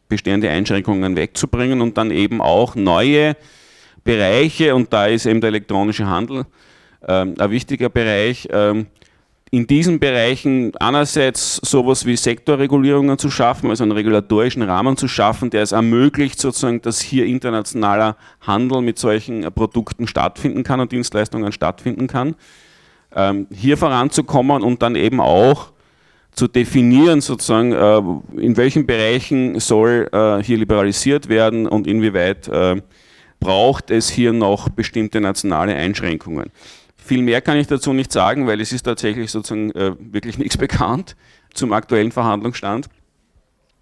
bestehende Einschränkungen wegzubringen und dann eben auch neue Bereiche, und da ist eben der elektronische Handel ein wichtiger Bereich, in diesen Bereichen einerseits sowas wie Sektorregulierungen zu schaffen, also einen regulatorischen Rahmen zu schaffen, der es ermöglicht, sozusagen, dass hier internationaler Handel mit solchen Produkten stattfinden kann und Dienstleistungen stattfinden kann. Ähm, hier voranzukommen und dann eben auch zu definieren, sozusagen, äh, in welchen Bereichen soll äh, hier liberalisiert werden und inwieweit äh, braucht es hier noch bestimmte nationale Einschränkungen. Viel mehr kann ich dazu nicht sagen, weil es ist tatsächlich sozusagen äh, wirklich [LAUGHS] nichts bekannt zum aktuellen Verhandlungsstand.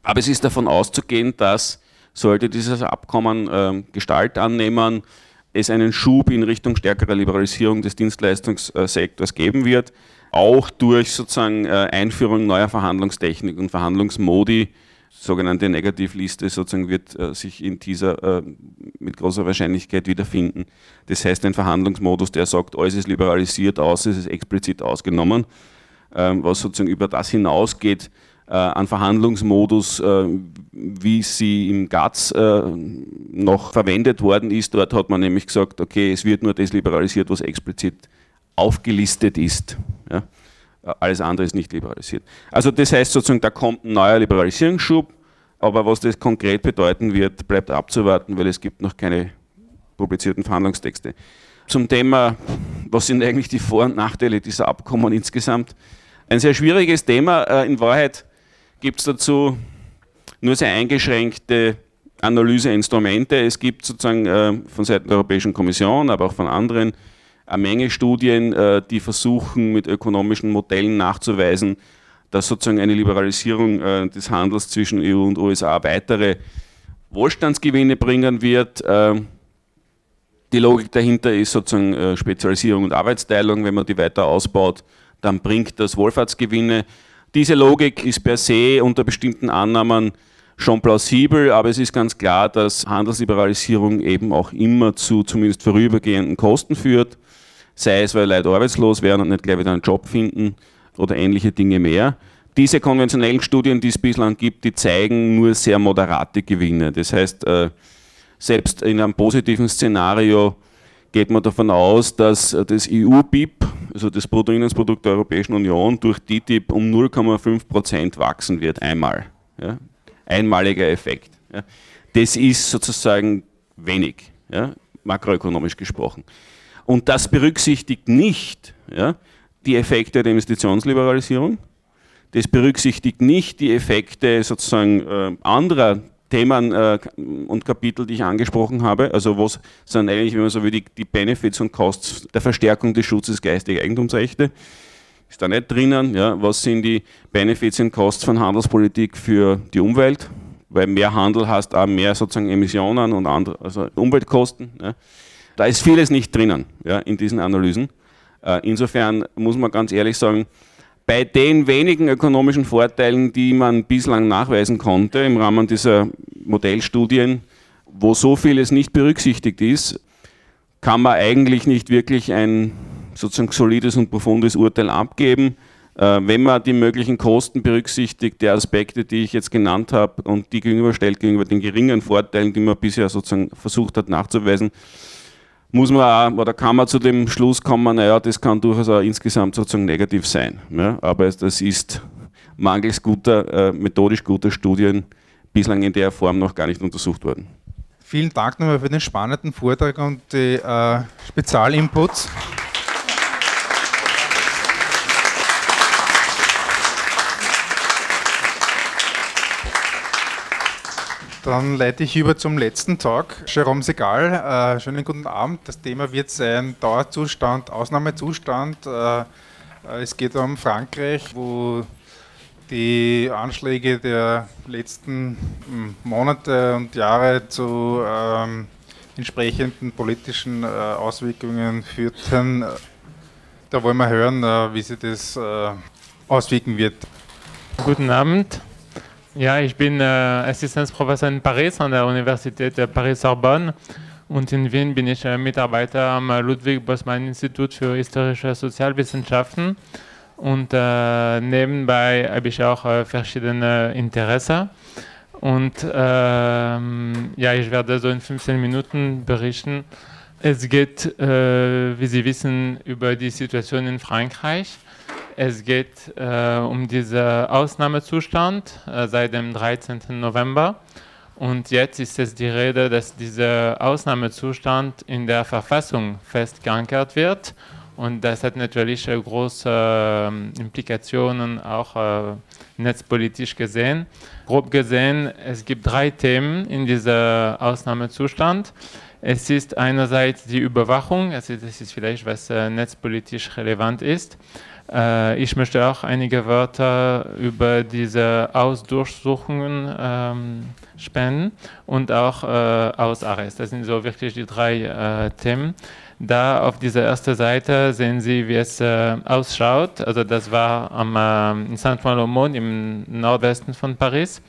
Aber es ist davon auszugehen, dass sollte dieses Abkommen äh, Gestalt annehmen, es einen Schub in Richtung stärkerer Liberalisierung des Dienstleistungssektors geben wird, auch durch sozusagen äh, Einführung neuer Verhandlungstechnik und Verhandlungsmodi, sogenannte Negativliste sozusagen wird äh, sich in dieser äh, mit großer Wahrscheinlichkeit wiederfinden. Das heißt, ein Verhandlungsmodus, der sagt, alles ist liberalisiert, außer es ist explizit ausgenommen, ähm, was sozusagen über das hinausgeht, äh, an Verhandlungsmodus, äh, wie sie im GATS äh, noch verwendet worden ist. Dort hat man nämlich gesagt, okay, es wird nur das liberalisiert, was explizit aufgelistet ist. Alles andere ist nicht liberalisiert. Also das heißt sozusagen, da kommt ein neuer Liberalisierungsschub, aber was das konkret bedeuten wird, bleibt abzuwarten, weil es gibt noch keine publizierten Verhandlungstexte. Zum Thema, was sind eigentlich die Vor- und Nachteile dieser Abkommen insgesamt? Ein sehr schwieriges Thema. Äh, in Wahrheit gibt es dazu nur sehr eingeschränkte Analyseinstrumente. Es gibt sozusagen äh, von Seiten der Europäischen Kommission, aber auch von anderen eine Menge Studien, äh, die versuchen, mit ökonomischen Modellen nachzuweisen, dass sozusagen eine Liberalisierung äh, des Handels zwischen EU und USA weitere Wohlstandsgewinne bringen wird. Ähm, die Logik dahinter ist sozusagen äh, Spezialisierung und Arbeitsteilung. Wenn man die weiter ausbaut, dann bringt das Wohlfahrtsgewinne. Diese Logik ist per se unter bestimmten Annahmen schon plausibel, aber es ist ganz klar, dass Handelsliberalisierung eben auch immer zu zumindest vorübergehenden Kosten führt sei es, weil Leute arbeitslos werden und nicht gleich wieder einen Job finden oder ähnliche Dinge mehr. Diese konventionellen Studien, die es bislang gibt, die zeigen nur sehr moderate Gewinne. Das heißt, äh, selbst in einem positiven Szenario geht man davon aus, dass das EU-BIP, also das Bruttoinlandsprodukt der Europäischen Union, durch TTIP um 0,5 Prozent wachsen wird, einmal. Ja? Einmaliger Effekt. Ja? Das ist sozusagen wenig, ja? makroökonomisch gesprochen. Und das berücksichtigt nicht ja, die Effekte der Investitionsliberalisierung, das berücksichtigt nicht die Effekte sozusagen äh, anderer Themen äh, und Kapitel, die ich angesprochen habe, also was sind eigentlich, wenn man so will, die, die Benefits und Costs der Verstärkung des Schutzes geistiger Eigentumsrechte, ist da nicht drinnen, ja, was sind die Benefits und Costs von Handelspolitik für die Umwelt, weil mehr Handel hast auch mehr sozusagen Emissionen und andere, also Umweltkosten. Ja. Da ist vieles nicht drinnen ja, in diesen Analysen. Äh, insofern muss man ganz ehrlich sagen, bei den wenigen ökonomischen Vorteilen, die man bislang nachweisen konnte im Rahmen dieser Modellstudien, wo so vieles nicht berücksichtigt ist, kann man eigentlich nicht wirklich ein sozusagen solides und profundes Urteil abgeben. Äh, wenn man die möglichen Kosten berücksichtigt, der Aspekte, die ich jetzt genannt habe, und die gegenüberstellt gegenüber den geringen Vorteilen, die man bisher sozusagen versucht hat nachzuweisen, muss man auch, oder kann man zu dem Schluss kommen, naja, das kann durchaus auch insgesamt sozusagen negativ sein. Ja? Aber das ist mangels guter, äh, methodisch guter Studien bislang in der Form noch gar nicht untersucht worden. Vielen Dank nochmal für den spannenden Vortrag und die äh, Spezialinputs. Dann leite ich über zum letzten Talk. Jerome Segal, äh, schönen guten Abend. Das Thema wird sein Dauerzustand, Ausnahmezustand. Äh, es geht um Frankreich, wo die Anschläge der letzten hm, Monate und Jahre zu ähm, entsprechenden politischen äh, Auswirkungen führten. Da wollen wir hören, äh, wie sich das äh, auswirken wird. Guten Abend. Ja, ich bin äh, Assistenzprofessor in Paris an der Universität Paris-Sorbonne und in Wien bin ich äh, Mitarbeiter am Ludwig-Bosman-Institut für historische Sozialwissenschaften und äh, nebenbei habe ich auch äh, verschiedene Interessen. Und ähm, ja, ich werde so in 15 Minuten berichten. Es geht, äh, wie Sie wissen, über die Situation in Frankreich Es geht äh, um diesen Ausnahmezustand äh, seit dem 13. November. Und jetzt ist es die Rede, dass dieser Ausnahmezustand in der Verfassung festgeankert wird. Und das hat natürlich äh, große ähm, Implikationen, auch äh, netzpolitisch gesehen. Grob gesehen, es gibt drei Themen in diesem Ausnahmezustand. Es ist einerseits die Überwachung, also das ist vielleicht was äh, netzpolitisch relevant ist. Äh, ich möchte auch einige Wörter über diese Ausdurchsuchungen ähm, spenden und auch äh, Ausarrest. Das sind so wirklich die drei äh, Themen. Da auf dieser ersten Seite sehen Sie, wie es äh, ausschaut. Also das war am, äh, in Saint-Malo-Monde im Nordwesten von Paris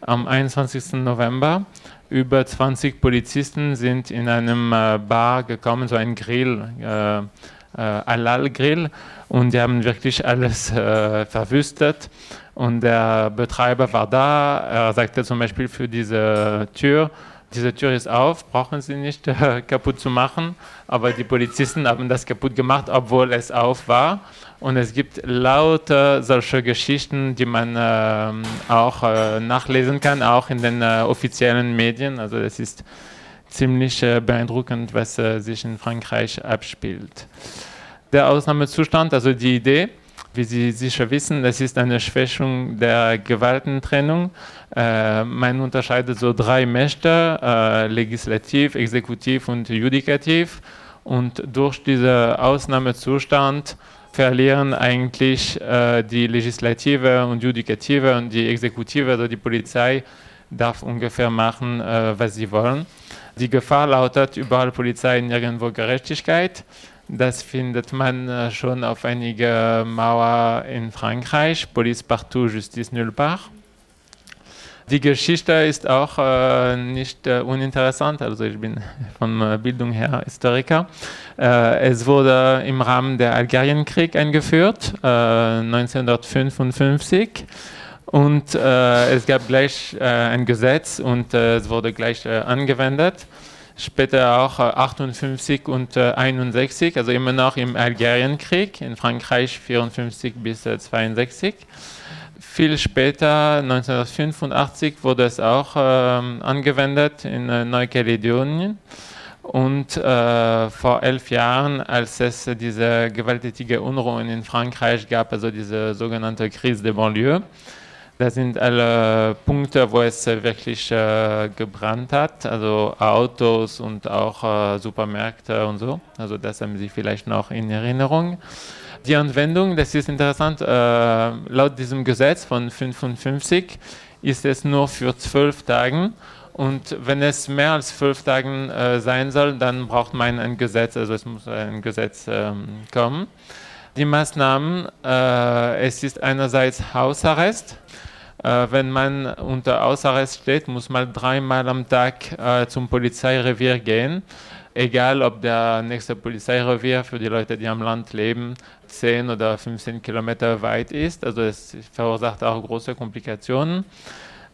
am 21. November. Über 20 Polizisten sind in einem äh, Bar gekommen, so ein Grill, äh, Halal-Grill und die haben wirklich alles äh, verwüstet. Und der Betreiber war da. Er sagte zum Beispiel für diese Tür, diese Tür ist auf, brauchen Sie nicht äh, [LAUGHS] kaputt zu machen. Aber die Polizisten haben das kaputt gemacht, obwohl es auf war. Und es gibt lauter solche Geschichten, die man äh, auch äh, nachlesen kann, auch in den äh, offiziellen Medien. Also es ist ziemlich äh, beeindruckend, was äh, sich in Frankreich abspielt der Ausnahmezustand, also die Idee, wie Sie sicher wissen, das ist eine Schwächung der Gewaltentrennung. Äh, man unterscheidet so drei Mächte, Legislativ, Exekutiv und Judikativ. Und durch diesen Ausnahmezustand verlieren eigentlich äh, die Legislative und Judikative und die Exekutive, also die Polizei, darf ungefähr machen, äh, was sie wollen. Die Gefahr lautet überall Polizei, nirgendwo Gerechtigkeit. Das findet man äh, schon auf einiger Mauer in Frankreich, Police partout, Justice nulle part. Die Geschichte ist auch äh, nicht äh, uninteressant, also ich bin von äh, Bildung her Historiker. Äh, es wurde im Rahmen der Algerienkrieg eingeführt, 1955. Äh, und es gab gleich ein Gesetz und es wurde gleich angewendet später auch 58 äh, und 61, äh, also immer noch im Algerienkrieg, in Frankreich 54 bis 62. Äh, Viel später, 1985, wurde es auch ähm, angewendet in Neukaledonien. Und äh, vor elf Jahren, als es diese gewalttätige Unruhen in Frankreich gab, also diese sogenannte Krise de Banlieue, das sind alle Punkte, wo es wirklich äh, gebrannt hat, also Autos und auch äh, Supermärkte und so. Also das haben Sie vielleicht noch in Erinnerung. Die Anwendung, das ist interessant, äh, laut diesem Gesetz von 55 ist es nur für zwölf Tage. Und wenn es mehr als zwölf Tage äh, sein soll, dann braucht man ein Gesetz, also es muss ein Gesetz ähm, kommen. Die Maßnahmen, äh, es ist einerseits Hausarrest, äh, wenn man unter Hausarrest steht, muss man dreimal am Tag äh, zum Polizeirevier gehen. Egal, ob der nächste Polizeirevier für die Leute, die am Land leben, 10 oder 15 Kilometer weit ist. Also es verursacht auch große Komplikationen.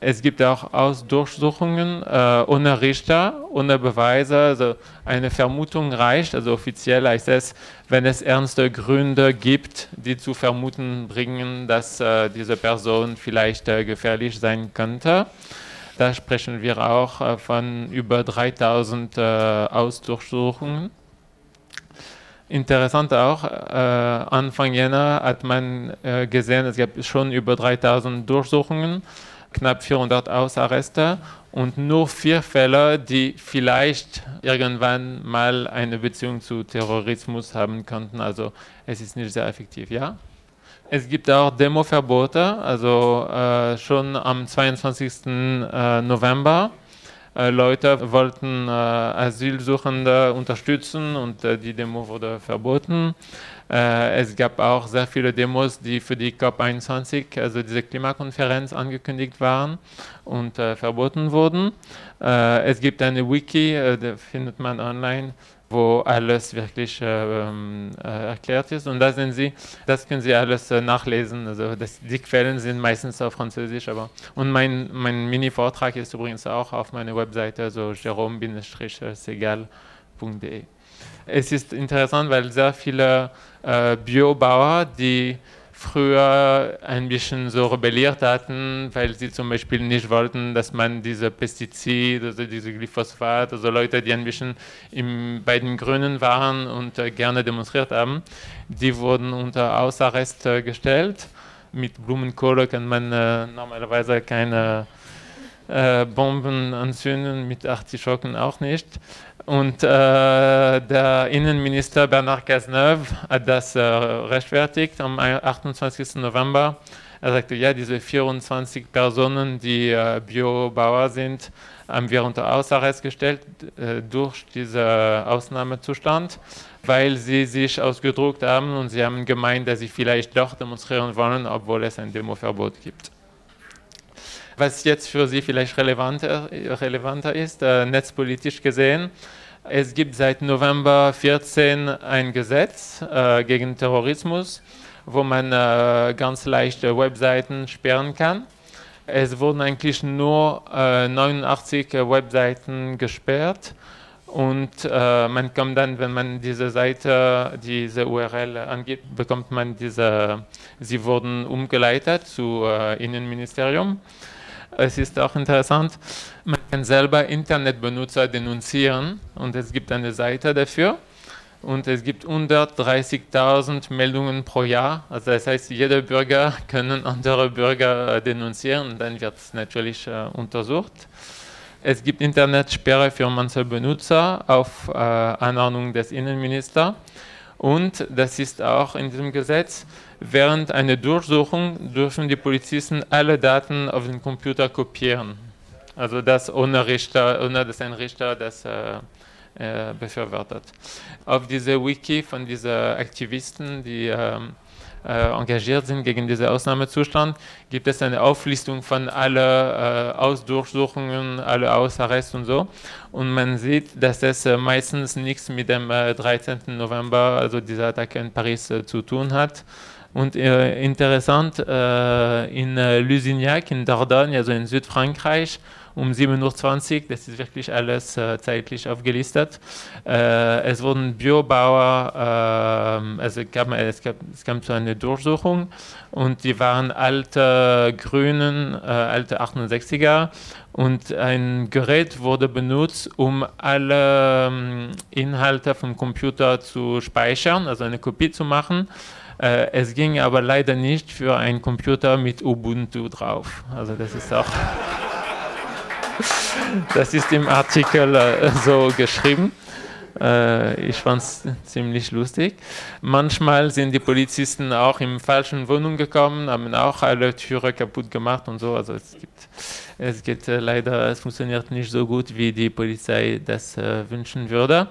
Es gibt auch Ausdurchsuchungen äh, ohne Richter, ohne Beweise. Also eine Vermutung reicht. Also offiziell heißt es, wenn es ernste Gründe gibt, die zu vermuten bringen, dass äh, diese Person vielleicht äh, gefährlich sein könnte. Da sprechen wir auch äh, von über 3000 äh, Ausdurchsuchungen. Interessant auch, äh, Anfang Jänner hat man gesehen, es gab schon über 3000 Durchsuchungen knapp 400 Hausarreste und nur vier Fälle, die vielleicht irgendwann mal eine Beziehung zu Terrorismus haben könnten. Also es ist nicht sehr effektiv, ja. Es gibt auch Demoverbote, also äh, schon am 22. Äh, November. Äh, Leute wollten äh, Asylsuchende unterstützen und äh, die Demo wurde verboten. Äh, es gab auch sehr viele Demos, die für die COP21, also diese Klimakonferenz, angekündigt waren und verboten wurden. Es gibt eine Wiki, die findet man online, wo alles wirklich äh, ähm, äh, erklärt ist. Und da sind Sie, das können Sie alles nachlesen. Also das, die Quellen sind meistens auf Französisch, aber und mein, mein Mini-Vortrag ist übrigens auch auf meiner Webseite, also jerome-segal.de. Es ist interessant, weil sehr viele äh, Biobauer, die früher ein bisschen so rebelliert hatten, weil sie zum Beispiel nicht wollten, dass man diese Pestizide, also diese Glyphosat, also Leute, die ein bisschen im, bei den Grünen waren und äh, gerne demonstriert haben, die wurden unter Hausarrest äh, gestellt. Mit Blumenkohle kann man äh, normalerweise keine äh, Bomben anzünden, mit Artischocken auch nicht. Und äh, der Innenminister Bernard Cazeneuve hat das äh, rechtfertigt am 28. November. Er sagte, ja, diese 24 Personen, die äh, Biobauer sind, haben wir unter Hausarrest gestellt äh, durch diesen Ausnahmezustand, weil sie sich ausgedruckt haben und sie haben gemeint, dass sie vielleicht doch demonstrieren wollen, obwohl es ein Demoverbot gibt. Was jetzt für Sie vielleicht relevanter, relevanter ist, äh, netzpolitisch gesehen, es gibt seit November 14 ein Gesetz äh, gegen Terrorismus, wo man äh, ganz leicht Webseiten sperren kann. Es wurden eigentlich nur 89 äh, Webseiten gesperrt und äh, man kommt dann, wenn man diese Seite, diese URL angibt, bekommt man diese, sie wurden umgeleitet zu äh, Innenministerium. Es ist auch interessant, man kann selber Internetbenutzer denunzieren und es gibt eine Seite dafür und es gibt 130.000 Meldungen pro Jahr. Also das heißt, jeder Bürger [LAUGHS] kann andere Bürger äh, denunzieren dann wird es natürlich äh, untersucht. Es gibt Internetsperre für manche Benutzer auf äh, Anordnung des Innenministers und das ist auch in diesem Gesetz, während einer Durchsuchung dürfen die Polizisten alle Daten auf den Computer kopieren. Also das ohne Richter, ohne dass ein Richter das äh, äh, befürwortet. Auf diese Wiki von diesen Aktivisten, die ähm, äh, engagiert sind gegen diesen Ausnahmezustand, gibt es eine Auflistung von allen äh, Ausdurchsuchungen, alle Ausarrest und so. Und man sieht, dass es äh, meistens nichts mit dem 13. Äh, November, also dieser Attacke in Paris, äh, zu tun hat. Und äh, interessant, in Lusignac, in Dordogne, also in Südfrankreich, um 7.20 Uhr, das ist wirklich alles äh, zeitlich aufgelistet. Äh, es wurden Biobauer, äh, also gab, es, gab, es kam zu einer Durchsuchung und die waren alte Grünen, äh, alte 68er und ein Gerät wurde benutzt, um alle ähm, Inhalte vom Computer zu speichern, also eine Kopie zu machen. Äh, es ging aber leider nicht für einen Computer mit Ubuntu drauf. Also das ist auch [LAUGHS] das ist im Artikel äh, so geschrieben. Äh, ich fand es ziemlich lustig. Manchmal sind die Polizisten auch in falschen Wohnungen gekommen, haben auch alle Türen kaputt gemacht und so. Also es gibt, es geht äh, leider, es funktioniert nicht so gut, wie die Polizei das äh, wünschen würde.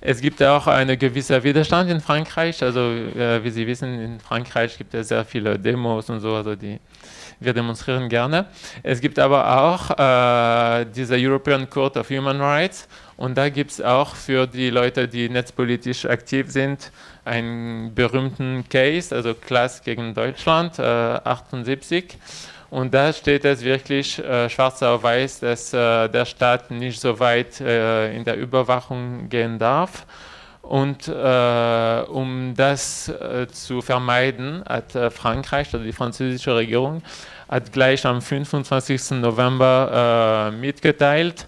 Es gibt auch einen gewissen Widerstand in Frankreich. Also äh, wie Sie wissen, in Frankreich gibt es sehr viele Demos und so. Also die wir demonstrieren gerne. Es gibt aber auch äh, diese European Court of Human Rights und da gibt es auch für die Leute, die netzpolitisch aktiv sind, einen berühmten Case, also Klass gegen Deutschland, äh, 78. Und da steht es wirklich äh, schwarz auf weiß, dass äh, der Staat nicht so weit äh, in der Überwachung gehen darf. Und äh, um das äh, zu vermeiden, hat Frankreich, also die französische Regierung, hat gleich am 25. November mitgeteilt,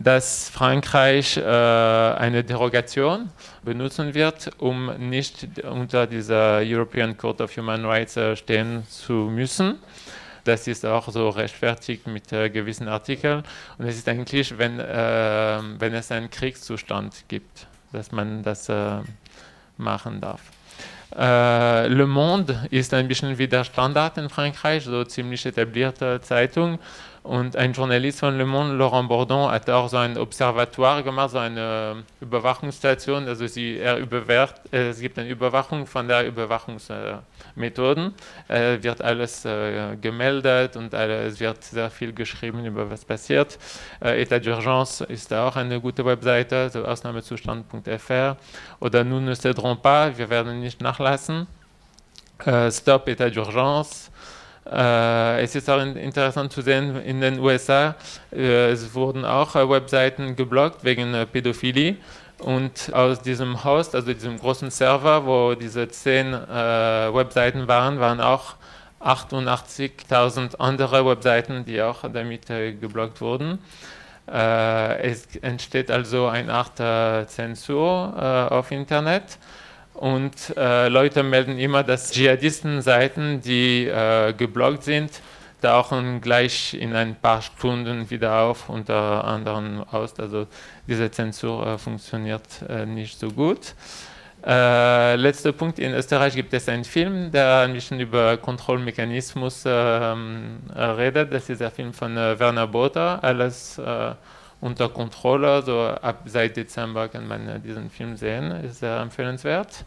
dass Frankreich äh, eine Derogation benutzen wird, um nicht unter dieser European Court of Human Rights äh, stehen zu müssen. Das ist auch so rechtfertigt mit gewissen Artikeln. Und es ist eigentlich, wenn, wenn es einen Kriegszustand gibt dass man das äh, machen darf. Äh, Le Monde ist ein bisschen wie der Standard in Frankreich, so ziemlich etablierte Zeitung. Und ein Journalist von Le Monde, Laurent Bourdon, hat auch so ein Observatoire gemacht, so eine Überwachungsstation. Also sie, er überwacht, äh, es gibt eine Überwachung von der Überwachungsmethoden. Äh, wird alles äh, gemeldet und es wird sehr viel geschrieben über was passiert. Äh, Etat d'urgence ist auch eine gute Webseite, so Ausnahmezustand.fr. Oder Nous ne céderons pas, wir werden nicht nachlassen. Äh, Stop Etat d'urgence. Äh, es ist auch interessant zu sehen, in den USA, äh, es wurden auch äh, Webseiten geblockt wegen Pädophilie. Und aus diesem Host, also diesem großen Server, wo diese zehn Webseiten waren, waren auch 88.000 andere Webseiten, die auch damit geblockt wurden. Es entsteht also eine Art Zensur auf Internet. Und äh, Leute melden immer, dass Dschihadisten-Seiten, die äh, geblockt sind, tauchen gleich in ein paar Stunden wieder auf, unter anderem aus. Also diese Zensur äh, funktioniert äh, nicht so gut. Äh, letzter Punkt, in Österreich gibt es einen Film, der ein bisschen über Kontrollmechanismus ähm, redet. Das ist der Film von äh, Werner Botha, alles unter Kontrolle. So ab seit Dezember kann man äh, diesen Film sehen, ist sehr empfehlenswert.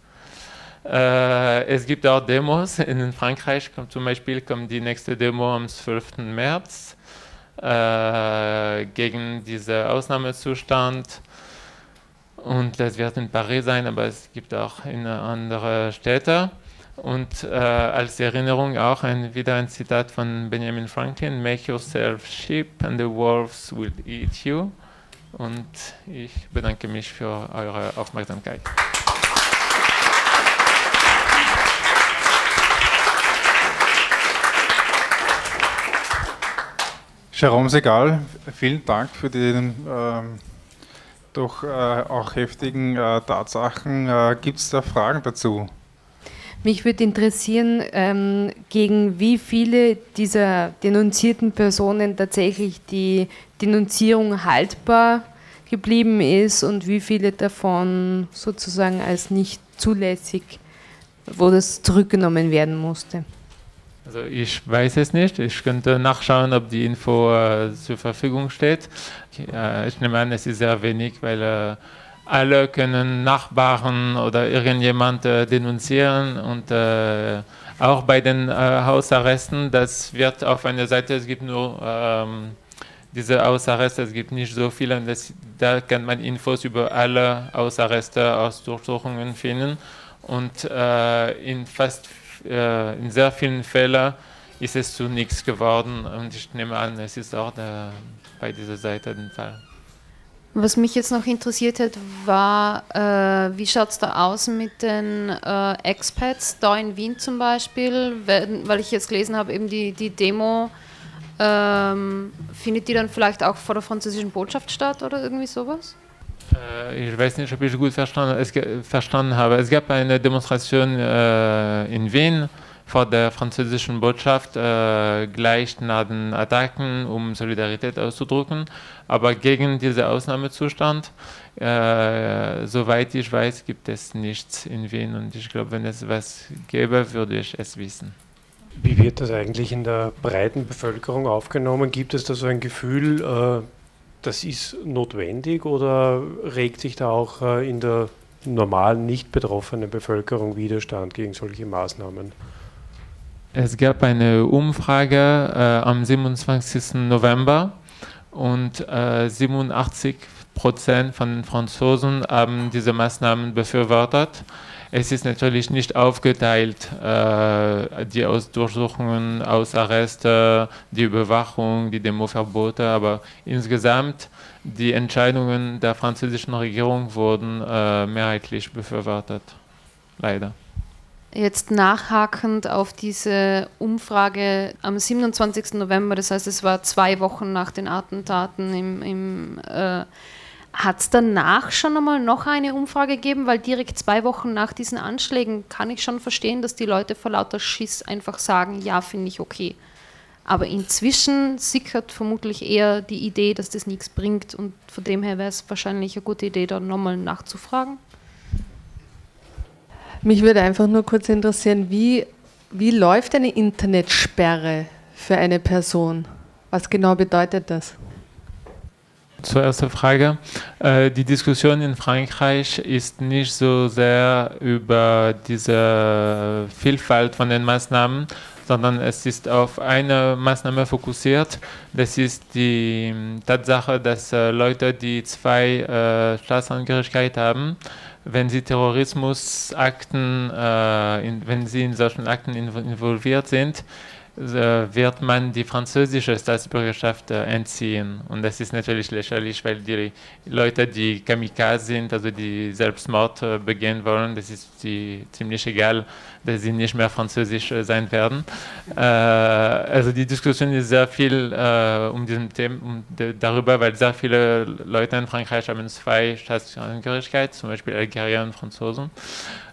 Äh, es gibt auch Demos. In Frankreich kommt zum Beispiel kommt die nächste Demo am 12. März äh, gegen diesen Ausnahmezustand. Und das wird in Paris sein, aber es gibt auch in andere Städte. Und äh, als Erinnerung auch ein, wieder ein Zitat von Benjamin Franklin: Make yourself sheep and the wolves will eat you. Und ich bedanke mich für eure Aufmerksamkeit. Jerome Segal, vielen Dank für den ähm, doch äh, auch heftigen äh, Tatsachen. Äh, Gibt es da Fragen dazu? Mich würde interessieren, ähm, gegen wie viele dieser denunzierten Personen tatsächlich die Denunzierung haltbar geblieben ist und wie viele davon sozusagen als nicht zulässig, wo das zurückgenommen werden musste. Also ich weiß es nicht. Ich könnte nachschauen, ob die Info äh, zur Verfügung steht. Äh, ich nehme an, es ist sehr wenig, weil äh, alle können Nachbarn oder irgendjemand äh, denunzieren und äh, auch bei den äh, Hausarresten, das wird auf einer Seite, es gibt nur ähm, diese Hausarreste, es gibt nicht so viele, das, da kann man Infos über alle Hausarreste aus Durchsuchungen finden und in fast äh, in sehr vielen Fällen ist es zu nichts geworden und ich nehme an, es ist auch der, bei dieser Seite der Fall. Was mich jetzt noch interessiert hat, war, äh, wie schaut es da aus mit den äh, Expats, da in Wien zum Beispiel, weil, weil ich jetzt gelesen habe, eben die, die Demo, ähm, findet die dann vielleicht auch vor der französischen Botschaft statt oder irgendwie sowas? Äh, ich weiß nicht, ob ich gut verstanden, es, verstanden habe. Es gab eine Demonstration äh, in Wien vor der französischen Botschaft äh, gleich nach den Attacken, um Solidarität auszudrücken, aber gegen diesen Ausnahmezustand. Äh, soweit ich weiß, gibt es nichts in Wien und ich glaube, wenn es was gäbe, würde ich es wissen. Wie wird das eigentlich in der breiten Bevölkerung aufgenommen? Gibt es da so ein Gefühl, äh, das ist notwendig oder regt sich da auch äh, in der normalen, nicht betroffenen Bevölkerung Widerstand gegen solche Maßnahmen? Es gab eine Umfrage äh, am 27. November und äh, 87 Prozent von Franzosen haben diese Maßnahmen befürwortet. Es ist natürlich nicht aufgeteilt, äh, die Aus Durchsuchungen, Ausarreste, die Überwachung, die Demoverbote, aber insgesamt die Entscheidungen der französischen Regierung wurden äh, mehrheitlich befürwortet. Leider. Jetzt nachhakend auf diese Umfrage am 27. November, das heißt, es war zwei Wochen nach den Attentaten im, im äh, hat es danach schon einmal noch eine Umfrage gegeben? Weil direkt zwei Wochen nach diesen Anschlägen kann ich schon verstehen, dass die Leute vor lauter Schiss einfach sagen, ja, finde ich okay. Aber inzwischen sickert vermutlich eher die Idee, dass das nichts bringt und von dem her wäre es wahrscheinlich eine gute Idee, da nochmal nachzufragen. Mich würde einfach nur kurz interessieren, wie, wie läuft eine Internetsperre für eine Person? Was genau bedeutet das? Zur ersten Frage. Äh, die Diskussion in Frankreich ist nicht so sehr über diese Vielfalt von den Maßnahmen, sondern es ist auf eine Maßnahme fokussiert. Das ist die Tatsache, dass äh, Leute, die zwei äh, Staatsangehörigkeit haben, wenn sie Terrorismusakten, wenn sie in solchen Akten involviert sind, wird man die französische Staatsbürgerschaft entziehen. Und das ist natürlich lächerlich, weil die Leute, die Kamikaze sind, also die Selbstmord begehen wollen, das ist die ziemlich egal, dass sie nicht mehr französisch sein werden. also die Diskussion ist sehr viel um diesen Thema, um darüber, weil sehr viele Leute in Frankreich haben zwei Staatsangehörigkeiten, zum Beispiel Algerier und Franzosen.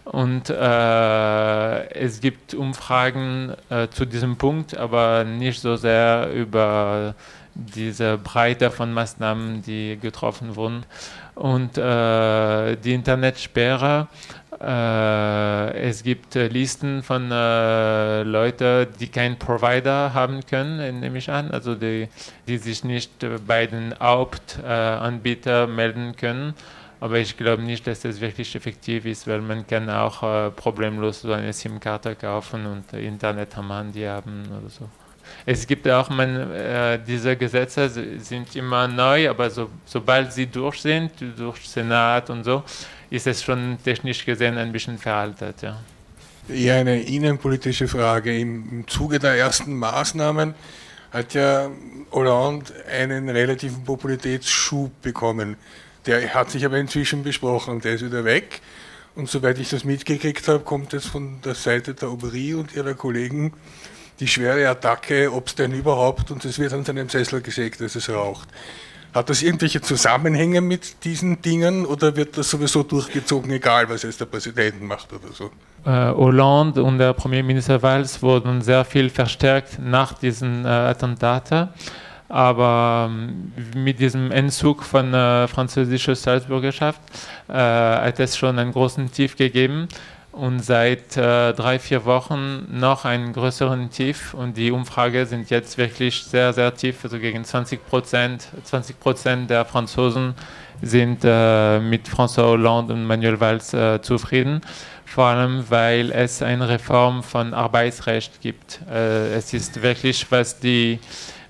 Und äh, es gibt Umfragen äh, zu diesem Punkt, aber nicht so sehr über diese Breite von Maßnahmen, die getroffen wurden. Und äh, die Internetsperre, äh, es gibt Listen von äh, Leuten, die keinen Provider haben können, nehme ich an, also die, die sich nicht bei den Hauptanbietern melden können. Aber ich glaube nicht, dass das wirklich effektiv ist, weil man kann auch äh, problemlos so eine SIM-Karte kaufen und äh, Internet am Handy haben oder so. Es gibt auch, man, äh, diese Gesetze sind immer neu, aber so, sobald sie durch sind, durch Senat und so, ist es schon technisch gesehen ein bisschen veraltet. Ja. Eher eine innenpolitische Frage. Im, Zuge der ersten Maßnahmen hat ja Hollande einen relativen Popularitätsschub bekommen. Der hat sich aber inzwischen besprochen der ist wieder weg. Und soweit ich das mitgekriegt habe, kommt jetzt von der Seite der Aubry und ihrer Kollegen die schwere Attacke, ob es denn überhaupt, und es wird an seinem Sessel gesägt, dass es raucht. Hat das irgendwelche Zusammenhänge mit diesen Dingen oder wird das sowieso durchgezogen, egal was jetzt der Präsident macht oder so? Äh, Hollande und der Premierminister Valls wurden sehr viel verstärkt nach diesen äh, Attentaten. Aber ähm, mit diesem Entzug von äh, französischer Staatsbürgerschaft äh, hat es schon einen großen Tief gegeben und seit äh, drei, vier Wochen noch einen größeren Tief und die Umfrage sind jetzt wirklich sehr, sehr tief, also gegen 20 Prozent. 20 Prozent der Franzosen sind äh, mit François Hollande und Manuel Valls äh, zufrieden, vor allem weil es eine Reform von Arbeitsrecht gibt. Äh, es ist wirklich, was die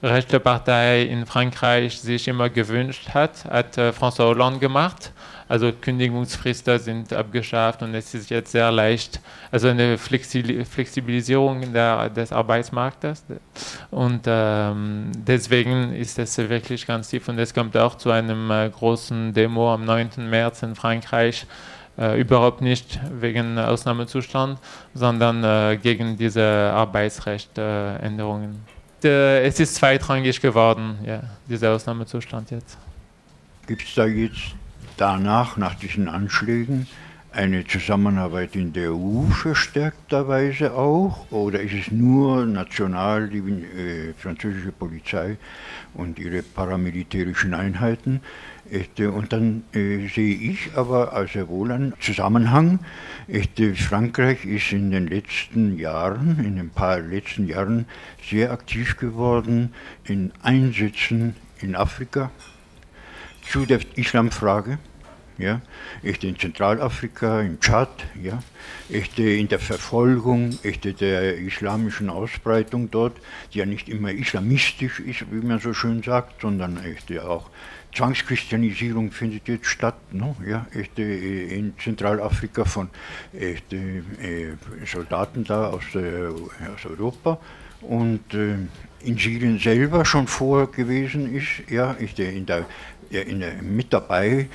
rechte Partei in Frankreich sich immer gewünscht hat, hat äh, François Hollande gemacht. Also Kündigungsfristen sind abgeschafft und es ist jetzt sehr leicht, also eine Flexibilisierung der, des Arbeitsmarktes. Und ähm, deswegen ist es wirklich ganz tief und es kommt auch zu einem äh, großen Demo am 9. März in Frankreich. Äh, überhaupt nicht wegen Ausnahmezustand, sondern äh, gegen diese Arbeitsrechtänderungen. Äh, es ist zweitrangig geworden, ja, dieser Ausnahmezustand jetzt. Gibt es da jetzt danach, nach diesen Anschlägen, eine Zusammenarbeit in der EU verstärkterweise auch? Oder ist es nur national die äh, französische Polizei und ihre paramilitärischen Einheiten? Und dann äh, sehe ich aber also wohl einen Zusammenhang. Frankreich ist in den letzten Jahren, in ein paar letzten Jahren sehr aktiv geworden in Einsätzen in Afrika zu der Islamfrage. Ja, echte in Zentralafrika, im Tschad, ja, echte in der Verfolgung, echte der islamischen Ausbreitung dort, die ja nicht immer islamistisch ist, wie man so schön sagt, sondern echte auch Zwangschristianisierung findet jetzt statt, no? ja, echte, in Zentralafrika von echte, äh, Soldaten da aus, äh, aus Europa und äh, in Syrien selber schon vor gewesen ist, ja, in der, mit dabei,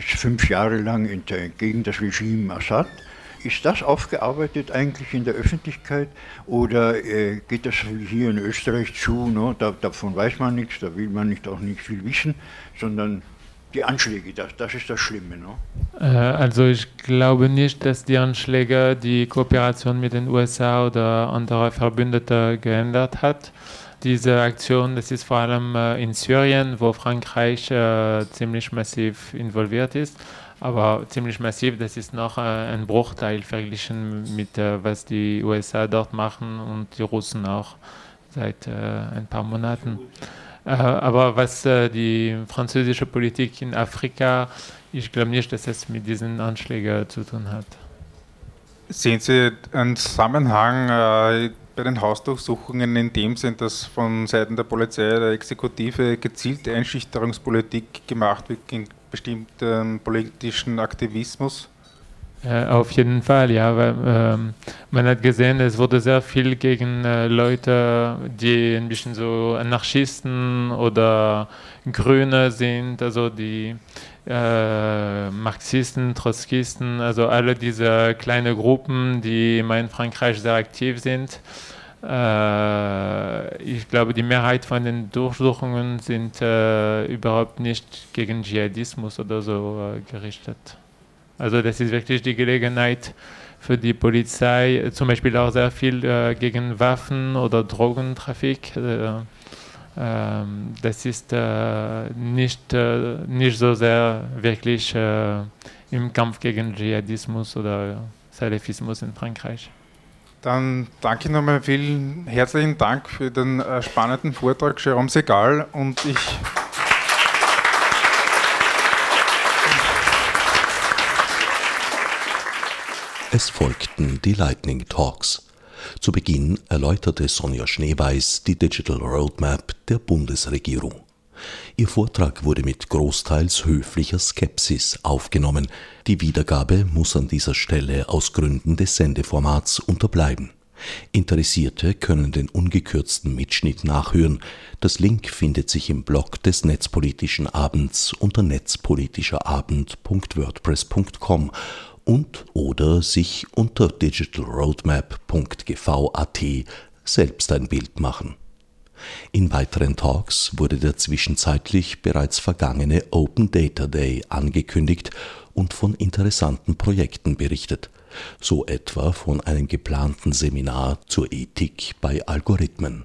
fünf Jahre lang gegen das Regime Assad ist das aufgearbeitet eigentlich in der Öffentlichkeit oder äh, geht das hier in Österreich zu? Ne? Da, davon weiß man nichts, da will man nicht auch nicht viel wissen, sondern die Anschläge, das, das ist das Schlimme. Ne? Äh, also ich glaube nicht, dass die Anschläge die Kooperation mit den USA oder anderen Verbündeten geändert hat. Diese Aktion, das ist vor allem äh, in Syrien, wo Frankreich äh, ziemlich massiv involviert ist aber ziemlich massiv. Das ist noch äh, ein Bruchteil verglichen mit was die USA dort machen und die Russen auch seit ein paar Monaten. Aber was die französische Politik in Afrika, ich glaube nicht, dass es mit diesen Anschlägen zu tun hat. Sehen Sie einen Zusammenhang bei den Hausdurchsuchungen in dem Sinn, dass von Seiten der Polizei, der Exekutive gezielte Einschüchterungspolitik gemacht wird gegen bestimmten politischen Aktivismus? Äh, auf jeden Fall, ja, weil ähm, man hat gesehen, es wurde sehr viel gegen äh, Leute, die ein bisschen so Anarchisten oder Grüne sind, also die äh, Marxisten, Trotzkisten, also alle diese kleinen Gruppen, die immer in Frankreich sehr aktiv sind. Äh, ich glaube, die Mehrheit von den Durchsuchungen sind äh, überhaupt nicht gegen Dschihadismus oder so gerichtet. Also das ist wirklich die Gelegenheit für die Polizei, zum Beispiel auch sehr viel äh, gegen Waffen oder Drogentrafik. Äh, ähm, das ist äh, nicht, äh, nicht so sehr wirklich äh, im Kampf gegen Dschihadismus oder Salafismus in Frankreich. Dann danke nochmal vielen herzlichen Dank für den spannenden Vortrag, Jerome Segal. Und ich Es folgten die Lightning Talks. Zu Beginn erläuterte Sonja Schneeweiß die Digital Roadmap der Bundesregierung. Ihr Vortrag wurde mit großteils höflicher Skepsis aufgenommen. Die Wiedergabe muss an dieser Stelle aus Gründen des Sendeformats unterbleiben. Interessierte können den ungekürzten Mitschnitt nachhören. Das Link findet sich im Blog des Netzpolitischen Abends unter netzpolitischerabend.wordpress.com und oder sich unter digitalroadmap.gv.at selbst ein Bild machen. In weiteren Talks wurde der zwischenzeitlich bereits vergangene Open Data Day angekündigt und von interessanten Projekten berichtet, so etwa von einem geplanten Seminar zur Ethik bei Algorithmen.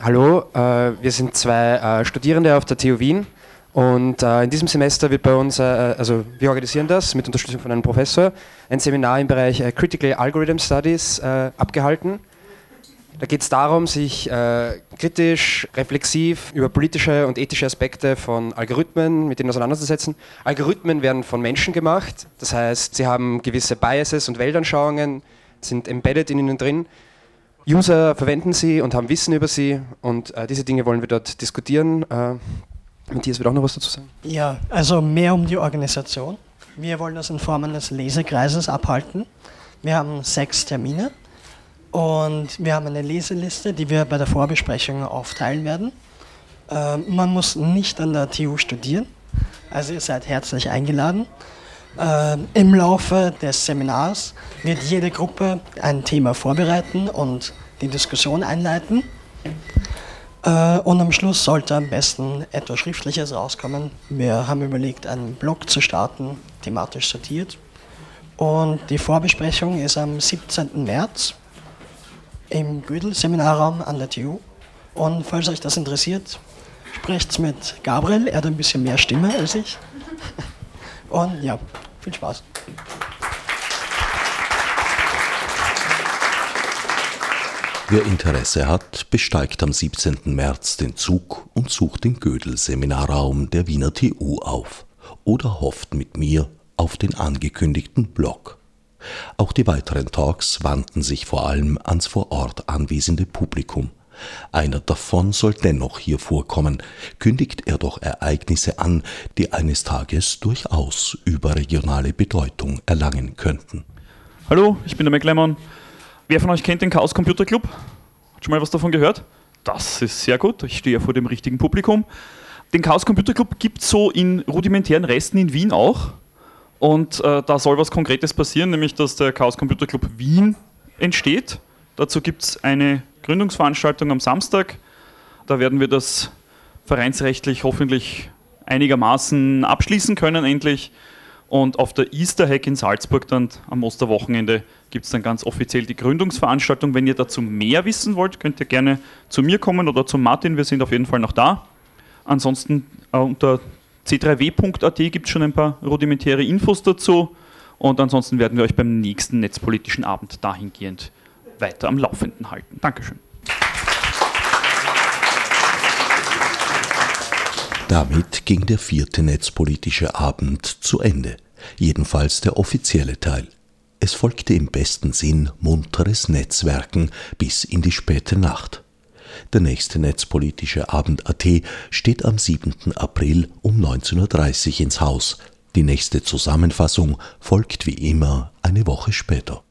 Hallo, äh, wir sind zwei äh, Studierende auf der TU Wien und äh, in diesem Semester wird bei uns, äh, also wir organisieren das mit Unterstützung von einem Professor, ein Seminar im Bereich äh, Critical Algorithm Studies äh, abgehalten. Da geht es darum, sich äh, kritisch, reflexiv über politische und ethische Aspekte von Algorithmen mit denen auseinanderzusetzen. Algorithmen werden von Menschen gemacht, das heißt, sie haben gewisse Biases und Weltanschauungen, sind embedded in ihnen drin. User verwenden sie und haben Wissen über sie und äh, diese Dinge wollen wir dort diskutieren. Matthias wird auch noch was dazu sagen. Ja, also mehr um die Organisation. Wir wollen das in Form eines Lesekreises abhalten. Wir haben sechs Termine und wir haben eine Leseliste, die wir bei der Vorbesprechung aufteilen werden. Äh, man muss nicht an der TU studieren, also ihr seid herzlich eingeladen. Äh, Im Laufe des Seminars wird jede Gruppe ein Thema vorbereiten und die Diskussion einleiten. Äh, und am Schluss sollte am besten etwas Schriftliches rauskommen. Wir haben überlegt, einen Blog zu starten, thematisch sortiert. Und die Vorbesprechung ist am 17. März im Gödel-Seminarraum an der TU. Und falls euch das interessiert, sprecht mit Gabriel, er hat ein bisschen mehr Stimme als ich. [LAUGHS] Und ja, viel Spaß. Wer Interesse hat, besteigt am 17. März den Zug und sucht den Gödel-Seminarraum der Wiener TU auf oder hofft mit mir auf den angekündigten Blog. Auch die weiteren Talks wandten sich vor allem ans vor Ort anwesende Publikum. Einer davon soll dennoch hier vorkommen, kündigt er doch Ereignisse an, die eines Tages durchaus überregionale Bedeutung erlangen könnten. Hallo, ich bin der McLemon. Wer von euch kennt den Chaos Computer Club? Hat schon mal was davon gehört? Das ist sehr gut. Ich stehe ja vor dem richtigen Publikum. Den Chaos Computer Club gibt es so in rudimentären Resten in Wien auch. Und äh, da soll was Konkretes passieren, nämlich dass der Chaos Computer Club Wien entsteht. Dazu gibt es eine Gründungsveranstaltung am Samstag. Da werden wir das vereinsrechtlich hoffentlich einigermaßen abschließen können endlich. Und auf der Easter Hack in Salzburg dann am Osterwochenende gibt es dann ganz offiziell die Gründungsveranstaltung. Wenn ihr dazu mehr wissen wollt, könnt ihr gerne zu mir kommen oder zu Martin. Wir sind auf jeden Fall noch da. Ansonsten äh, unter c3w.at gibt es schon ein paar rudimentäre Infos dazu. Und ansonsten werden wir euch beim nächsten netzpolitischen Abend dahingehend weiter am Laufenden halten. Dankeschön. Damit ging der vierte netzpolitische Abend zu Ende, jedenfalls der offizielle Teil. Es folgte im besten Sinn munteres Netzwerken bis in die späte Nacht. Der nächste netzpolitische Abend AT steht am 7. April um 19.30 Uhr ins Haus. Die nächste Zusammenfassung folgt wie immer eine Woche später.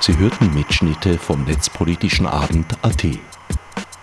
Sie hörten Mitschnitte vom Netzpolitischen Abend AT.